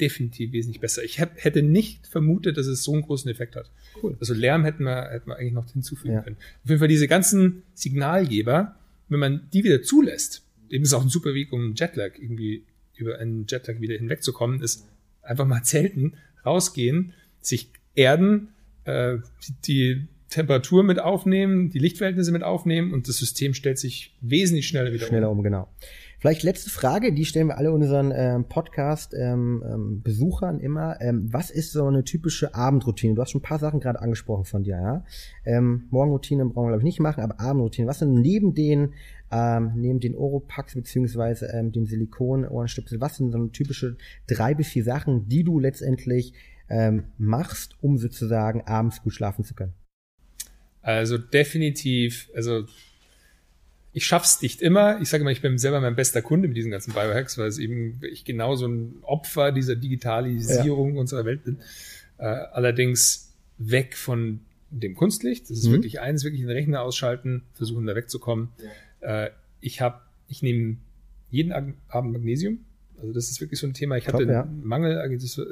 definitiv wesentlich besser. Ich hab, hätte nicht vermutet, dass es so einen großen Effekt hat. Cool. Also Lärm hätten wir, hätten wir eigentlich noch hinzufügen ja. können. Auf jeden Fall diese ganzen Signalgeber, wenn man die wieder zulässt, eben ist auch ein super Weg, um Jetlag irgendwie über einen Jetlag wieder hinwegzukommen, ist einfach mal zelten, rausgehen, sich erden, äh, die Temperatur mit aufnehmen, die Lichtverhältnisse mit aufnehmen und das System stellt sich wesentlich schneller wieder schneller um. um genau. Vielleicht letzte Frage, die stellen wir alle unseren ähm, Podcast-Besuchern ähm, ähm, immer. Ähm, was ist so eine typische Abendroutine? Du hast schon ein paar Sachen gerade angesprochen von dir, ja? Ähm, Morgenroutine brauchen wir, glaube ich, nicht machen, aber Abendroutine. Was sind neben den, ähm, neben den Oropax beziehungsweise ähm, dem Silikon-Ohrenstöpsel, was sind so eine typische drei bis vier Sachen, die du letztendlich ähm, machst, um sozusagen abends gut schlafen zu können? Also definitiv, also ich schaff's nicht immer. Ich sage mal, ich bin selber mein bester Kunde mit diesen ganzen Biohacks, weil es eben ich genauso ein Opfer dieser Digitalisierung ja. unserer Welt bin. Äh, allerdings weg von dem Kunstlicht. Das ist mhm. wirklich eins, wirklich den Rechner ausschalten, versuchen da wegzukommen. Ja. Äh, ich habe, ich nehme jeden Abend Magnesium. Also das ist wirklich so ein Thema. Ich Top, hatte ja. Mangel, eigentlich äh,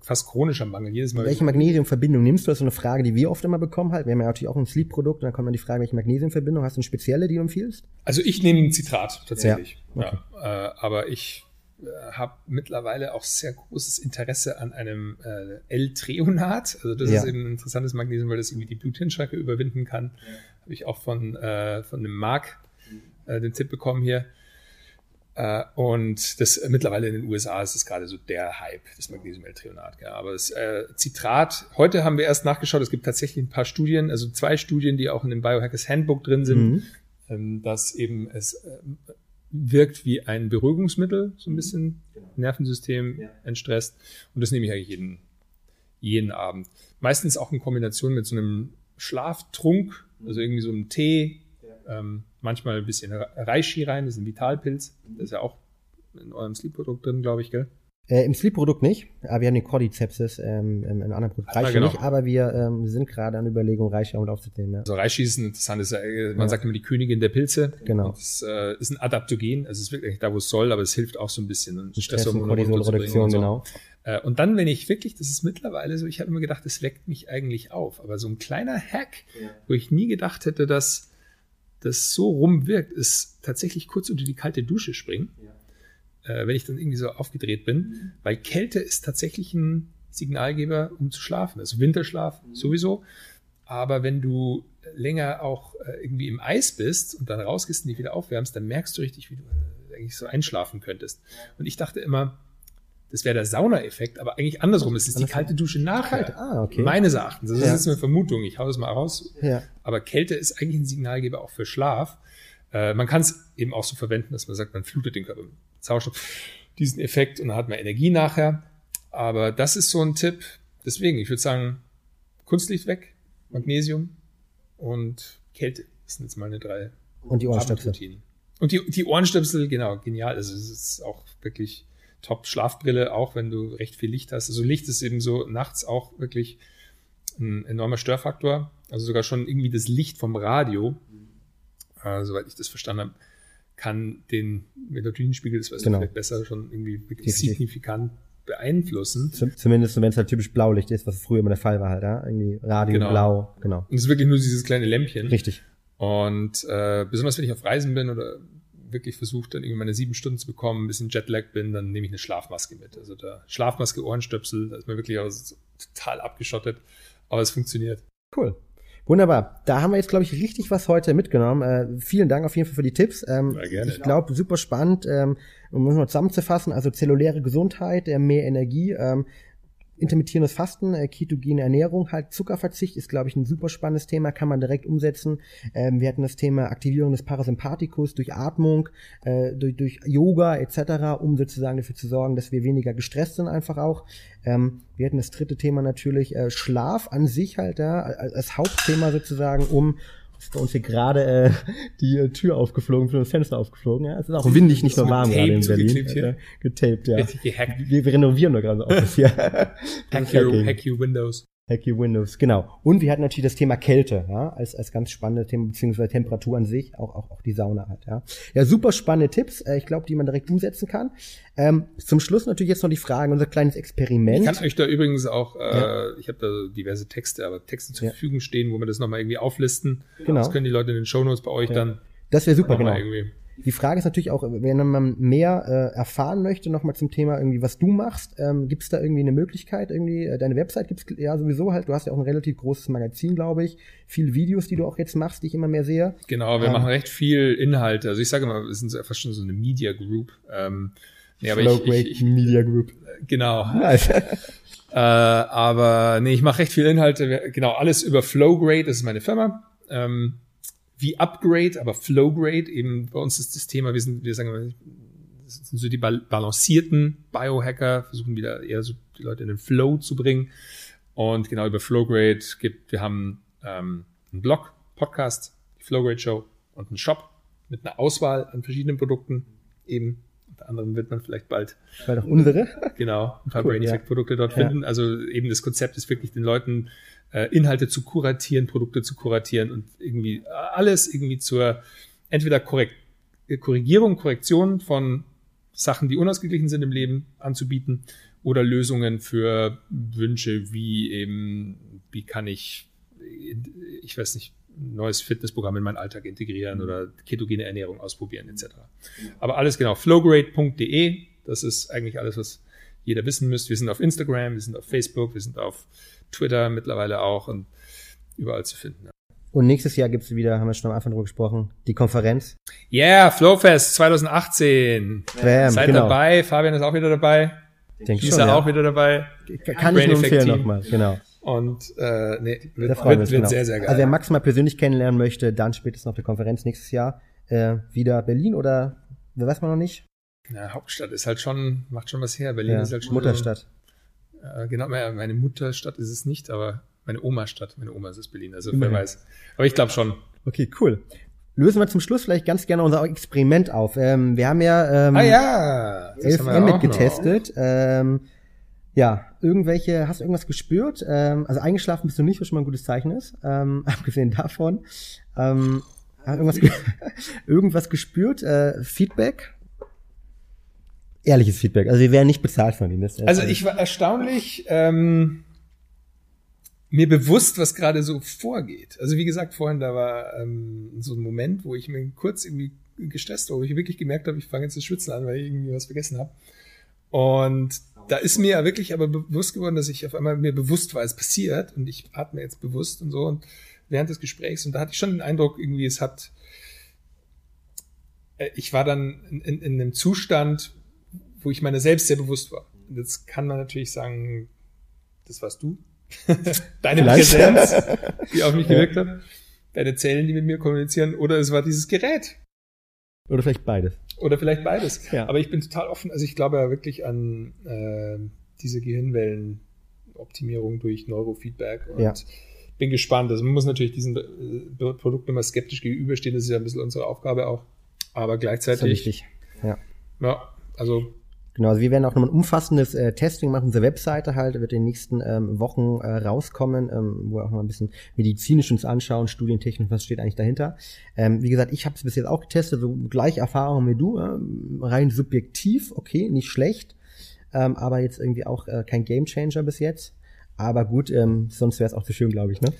fast chronischer Mangel. Jedes Mal. Welche Magnesiumverbindung nimmst du? Das ist so eine Frage, die wir oft immer bekommen halt. Wir haben ja natürlich auch ein Sleep-Produkt. Dann kommt dann die Frage, welche Magnesiumverbindung hast du eine spezielle, die du empfiehlst? Also ich nehme ein Zitrat tatsächlich. Ja. Okay. ja äh, aber ich äh, habe mittlerweile auch sehr großes Interesse an einem äh, L-Treonat. Also das ja. ist eben ein interessantes Magnesium, weil das irgendwie die Bluthirnschranke überwinden kann. Ja. Habe ich auch von, äh, von dem Marc äh, den Tipp bekommen hier. Äh, und das mittlerweile in den USA ist es gerade so der Hype, das Magnesium-L-Treonat. Ja. Aber das äh, Zitrat, heute haben wir erst nachgeschaut, es gibt tatsächlich ein paar Studien, also zwei Studien, die auch in dem Biohackers Handbook drin sind, mhm. ähm, dass eben es äh, wirkt wie ein Beruhigungsmittel, so ein bisschen Nervensystem ja. entstresst. Und das nehme ich eigentlich jeden, jeden Abend. Meistens auch in Kombination mit so einem Schlaftrunk, also irgendwie so einem Tee. Ähm, manchmal ein bisschen Reishi rein, das ist ein Vitalpilz. Das ist ja auch in eurem Sleep-Produkt drin, glaube ich, gell? Äh, Im Sleep-Produkt nicht. Aber wir haben den Cordycepsis ähm, in einem anderen Produkt. Reishi ah, genau. nicht, aber wir ähm, sind gerade an Überlegung, Reishi auch mit aufzunehmen. Ja. Also Reishi ist ein interessantes, äh, man ja. sagt immer die Königin der Pilze. Genau. Und das äh, ist ein Adaptogen, also es ist wirklich da, wo es soll, aber es hilft auch so ein bisschen. Stress und Cortisolreduktion, so. genau. Äh, und dann, wenn ich wirklich, das ist mittlerweile so, ich habe immer gedacht, das weckt mich eigentlich auf. Aber so ein kleiner Hack, ja. wo ich nie gedacht hätte, dass das so rumwirkt, ist tatsächlich kurz unter die kalte Dusche springen, ja. äh, wenn ich dann irgendwie so aufgedreht bin, mhm. weil Kälte ist tatsächlich ein Signalgeber, um zu schlafen. Also Winterschlaf mhm. sowieso. Aber wenn du länger auch äh, irgendwie im Eis bist und dann rausgehst und dich wieder aufwärmst, dann merkst du richtig, wie du äh, eigentlich so einschlafen könntest. Und ich dachte immer, das wäre der Saunaeffekt, aber eigentlich andersrum. Es ist die kalte Dusche nachher. Ah, okay. Meines Erachtens. Das ja. ist jetzt eine Vermutung. Ich hau das mal raus. Ja. Aber Kälte ist eigentlich ein Signalgeber auch für Schlaf. Äh, man kann es eben auch so verwenden, dass man sagt, man flutet den Körper mit Sauerstoff. Diesen Effekt und dann hat man Energie nachher. Aber das ist so ein Tipp. Deswegen, ich würde sagen, Kunstlicht weg, Magnesium und Kälte. Das sind jetzt meine drei. Und die Ohrenstöpsel. Und die, die Ohrenstöpsel, genau, genial. Also es ist auch wirklich Top-Schlafbrille, auch wenn du recht viel Licht hast. Also Licht ist eben so nachts auch wirklich ein enormer Störfaktor. Also sogar schon irgendwie das Licht vom Radio, äh, soweit ich das verstanden habe, kann den Melatoninspiegel, das weiß genau. vielleicht besser, schon irgendwie wirklich signifikant beeinflussen. Zumindest wenn es halt typisch Blaulicht ist, was früher immer der Fall war halt, ja? Irgendwie Radio genau. blau, genau. Und es ist wirklich nur dieses kleine Lämpchen. Richtig. Und äh, besonders wenn ich auf Reisen bin oder wirklich versucht, dann irgendwie meine sieben Stunden zu bekommen, ein bisschen Jetlag bin, dann nehme ich eine Schlafmaske mit. Also da Schlafmaske, Ohrenstöpsel, da ist man wirklich auch total abgeschottet, aber es funktioniert. Cool. Wunderbar. Da haben wir jetzt, glaube ich, richtig was heute mitgenommen. Äh, vielen Dank auf jeden Fall für die Tipps. Ähm, Ja, gerne. Ich glaube, super spannend. Ähm, um es mal zusammenzufassen, also zelluläre Gesundheit, äh, mehr Energie, ähm, intermittierendes Fasten, äh, ketogene Ernährung, halt Zuckerverzicht ist, glaube ich, ein super spannendes Thema, kann man direkt umsetzen. Ähm, wir hatten das Thema Aktivierung des Parasympathikus durch Atmung, äh, durch, durch Yoga etc., um sozusagen dafür zu sorgen, dass wir weniger gestresst sind einfach auch. Ähm, wir hatten das dritte Thema natürlich äh, Schlaf an sich halt da, als als Hauptthema sozusagen, um ist bei uns hier gerade äh, die äh, Tür aufgeflogen, für das Fenster aufgeflogen. Ja, es ist auch windig, nicht so mit warm gerade in Berlin. zugeklebt hier? Äh, getaped, ja. Richtig gehackt. Wir, wir renovieren doch gerade das Office hier. Hack you, hack you Windows. Hack your Windows, genau. Und wir hatten natürlich das Thema Kälte, ja, als, als ganz spannendes Thema, beziehungsweise Temperatur an sich, auch, auch, auch die Sauna halt, ja. Ja, super spannende Tipps, äh, ich glaube, die man direkt umsetzen kann. Ähm, zum Schluss natürlich jetzt noch die Fragen, unser kleines Experiment. Ich kann euch da übrigens auch, äh, ich habe da diverse Texte, aber Texte zur Ja. Verfügung stehen, wo wir das nochmal irgendwie auflisten. Genau. Das können die Leute in den Shownotes bei euch dann das wäre super, genau. irgendwie. Die Frage ist natürlich auch, wenn man mehr äh, erfahren möchte, nochmal zum Thema irgendwie, was du machst, ähm, gibt es da irgendwie eine Möglichkeit, irgendwie, äh, deine Website gibt's ja sowieso halt, du hast ja auch ein relativ großes Magazin, glaube ich, viele Videos, die du auch jetzt machst, die ich immer mehr sehe. Genau, wir Ähm. machen recht viel Inhalte. Also ich sage immer, wir sind fast schon so eine Media Group. Ähm, nee, aber ich, ich, ich, Media Group. genau. Nice. (laughs) Äh, aber nee, ich mache recht viel Inhalte. Genau, alles über Flowgrade, das ist meine Firma. Ähm, wie Upgrade, aber Flowgrade, eben bei uns ist das Thema, wir sind, wir sagen immer, das sind so die bal- balancierten Biohacker, versuchen wieder eher so die Leute in den Flow zu bringen. Und genau über Flowgrade gibt, wir haben ähm, einen Blog, Podcast, die Flowgrade Show und einen Shop mit einer Auswahl an verschiedenen Produkten. Eben, unter anderem wird man vielleicht bald Weil doch unsere. (laughs) Genau, ein paar Cool, Brain. Effect Produkte dort Ja. finden. Also eben das Konzept ist wirklich den Leuten äh, Inhalte zu kuratieren, Produkte zu kuratieren und irgendwie äh, alles irgendwie zur entweder Korrekt, äh, Korrigierung, Korrektion von Sachen, die unausgeglichen sind im Leben anzubieten oder Lösungen für Wünsche wie eben, wie kann ich, ich weiß nicht, neues Fitnessprogramm in meinen Alltag integrieren oder ketogene Ernährung ausprobieren etc. Aber alles genau, flowgrade.de, das ist eigentlich alles, was jeder wissen müsste. Wir sind auf Instagram, wir sind auf Facebook, wir sind auf Twitter mittlerweile auch und überall zu finden. Und nächstes Jahr gibt's wieder, haben wir schon am Anfang drüber gesprochen, die Konferenz. Yeah, Flowfest 2018. Bam, Seid genau. dabei, Fabian ist auch wieder dabei, Denke Lisa schon, ja. auch wieder dabei. Kann ich Brain nur Effect empfehlen nochmal, genau. Und äh, nee, wird, wird, wird genau. sehr, sehr geil. Also wer Max mal persönlich kennenlernen möchte, dann spätestens auf der Konferenz nächstes Jahr äh, wieder Berlin oder wer weiß man noch nicht? Ja, Hauptstadt ist halt schon, macht schon was her. Berlin Ja, ist halt schon Mutterstadt. So, äh, genau, meine Mutterstadt ist es nicht, aber meine Oma-Stadt. Meine Oma ist es Berlin, also wer weiß. Aber ich glaube schon. Okay, cool. Lösen wir zum Schluss vielleicht ganz gerne unser Experiment auf. Ähm, wir haben ja ähm, Ah ja, das haben wir 11M auch mit getestet. Ähm, ja, irgendwelche, hast du irgendwas gespürt? Ähm, also eingeschlafen bist du nicht, was schon mal ein gutes Zeichen ist. Ähm, (laughs) abgesehen davon. Ähm, hast du irgendwas, ge (laughs) irgendwas gespürt? Äh, Feedback? Ehrliches Feedback. Also wir werden nicht bezahlt von ihnen. Also ich war erstaunlich ähm, mir bewusst, was gerade so vorgeht. Also wie gesagt, vorhin da war ähm, so ein Moment, wo ich mir kurz irgendwie gestresst war, wo ich wirklich gemerkt habe, ich fange jetzt zu schwitzen an, weil ich irgendwie was vergessen habe. Und da ist mir ja wirklich aber bewusst geworden, dass ich auf einmal mir bewusst war, es passiert und ich atme jetzt bewusst und so und während des Gesprächs und da hatte ich schon den Eindruck, irgendwie es hat, äh, ich war dann in, in, in einem Zustand, wo ich meiner selbst sehr bewusst war. Und jetzt kann man natürlich sagen, das warst du. (laughs) Deine Vielleicht. Präsenz, (laughs) die auf mich gewirkt hat. Deine Zellen, die mit mir kommunizieren. Oder es war dieses Gerät. Oder vielleicht beides. Oder vielleicht beides. Ja. Aber ich bin total offen. Also ich glaube ja wirklich an äh, diese Gehirnwellenoptimierung durch Neurofeedback. Und Ja. bin gespannt. Also man muss natürlich diesem äh, Produkt immer skeptisch gegenüberstehen. Das ist ja ein bisschen unsere Aufgabe auch. Aber Das ist ja gleichzeitig, wichtig. Ja. ja, also Genau, also wir werden auch nochmal ein umfassendes äh, Testing machen. Unsere Webseite halt wird in den nächsten ähm, Wochen äh, rauskommen, ähm, wo wir auch noch ein bisschen medizinisch uns anschauen, studientechnisch, was steht eigentlich dahinter. Ähm, wie gesagt, ich habe es bis jetzt auch getestet, so gleiche Erfahrung wie du, ähm, rein subjektiv, okay, nicht schlecht, ähm, aber jetzt irgendwie auch äh, kein Gamechanger bis jetzt. Aber gut, ähm, sonst wäre es auch zu schön, glaube ich, ne?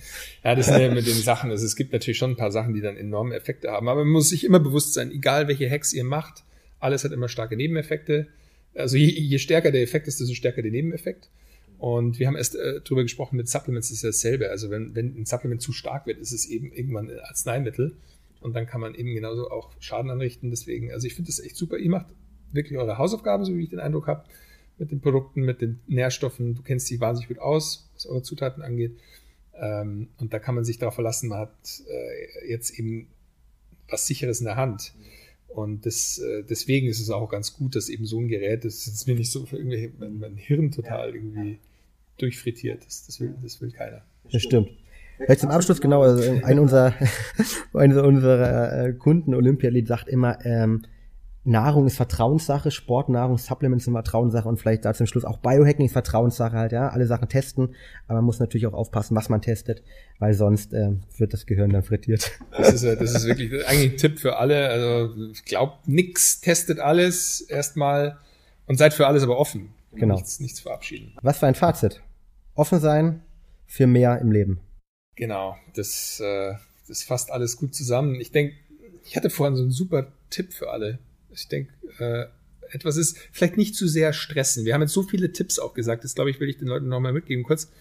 Ja, das sind ja mit den Sachen. Also es gibt natürlich schon ein paar Sachen, die dann enorme Effekte haben. Aber man muss sich immer bewusst sein, egal welche Hacks ihr macht, alles hat immer starke Nebeneffekte. Also je, je stärker der Effekt ist, desto stärker der Nebeneffekt. Und wir haben erst äh, drüber gesprochen, mit Supplements ist ja dasselbe. Also wenn, wenn ein Supplement zu stark wird, ist es eben irgendwann ein Arzneimittel. Und dann kann man eben genauso auch Schaden anrichten. Deswegen, also ich finde das echt super. Ihr macht wirklich eure Hausaufgaben, so wie ich den Eindruck habe, mit den Produkten, mit den Nährstoffen. Du kennst die wahnsinnig gut aus, was eure Zutaten angeht. Ähm, und da kann man sich darauf verlassen, man hat äh, jetzt eben was Sicheres in der Hand. Und das, äh, deswegen ist es auch ganz gut, dass eben so ein Gerät ist, das ist mir nicht so für irgendwie mein Hirn total irgendwie durchfrittiert. Das, das, will, das will keiner. Das stimmt. Vielleicht zum Abschluss, genau, also ein (laughs) unserer, (laughs) einer unserer äh, Kunden, Olympialied, sagt immer, ähm, Nahrung ist Vertrauenssache, Sportnahrung, Supplements sind Vertrauenssache und vielleicht da zum Schluss auch Biohacking ist Vertrauenssache halt, ja, alle Sachen testen, aber man muss natürlich auch aufpassen, was man testet, weil sonst äh, wird das Gehirn dann frittiert. (laughs) Das ist, das ist wirklich eigentlich ein Tipp für alle, also ich glaube, nix, testet alles erstmal und seid für alles aber offen. Genau. Nichts, nichts verabschieden. Was für ein Fazit? Offen sein für mehr im Leben. Genau, das, äh, das fasst alles gut zusammen. Ich denke, ich hatte vorhin so einen super Tipp für alle. Ich denke, äh, etwas ist vielleicht nicht zu sehr stressen. Wir haben jetzt so viele Tipps auch gesagt, das glaube ich, will ich den Leuten nochmal mitgeben kurz.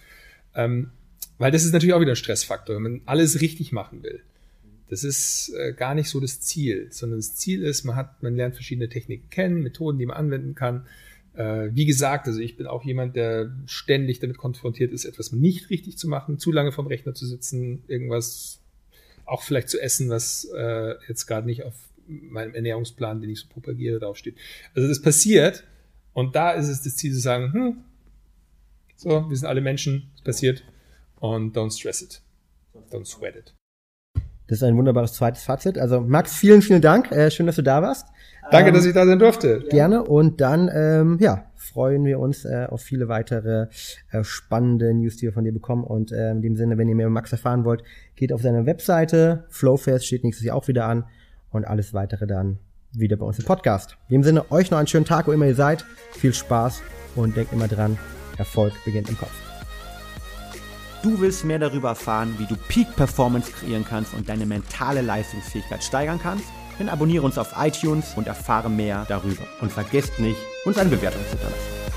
Ähm, weil das ist natürlich auch wieder ein Stressfaktor, wenn man alles richtig machen will. Das ist äh, gar nicht so das Ziel, sondern das Ziel ist, man hat, man lernt verschiedene Techniken kennen, Methoden, die man anwenden kann. Äh, wie gesagt, also ich bin auch jemand, der ständig damit konfrontiert ist, etwas nicht richtig zu machen, zu lange vom Rechner zu sitzen, irgendwas auch vielleicht zu essen, was äh, jetzt gerade nicht auf meinem Ernährungsplan, den ich so propagiere, draufsteht. Also das passiert und da ist es das Ziel zu sagen, hm, so, wir sind alle Menschen, es passiert und don't stress it, don't sweat it. Das ist ein wunderbares zweites Fazit. Also Max, vielen, vielen Dank. Äh, schön, dass du da warst. Danke, ähm, dass ich da sein durfte. Gerne. Und dann, ähm, ja, freuen wir uns äh, auf viele weitere äh, spannende News, die wir von dir bekommen. Und äh, in dem Sinne, wenn ihr mehr über Max erfahren wollt, geht auf seine Webseite. Flowfest steht nächstes Jahr auch wieder an und alles weitere dann wieder bei uns im Podcast. In dem Sinne, euch noch einen schönen Tag, wo immer ihr seid. Viel Spaß und denkt immer dran, Erfolg beginnt im Kopf. Du willst mehr darüber erfahren, wie du Peak Performance kreieren kannst und deine mentale Leistungsfähigkeit steigern kannst? Dann abonniere uns auf iTunes und erfahre mehr darüber. Und vergesst nicht, uns eine Bewertung zu hinterlassen.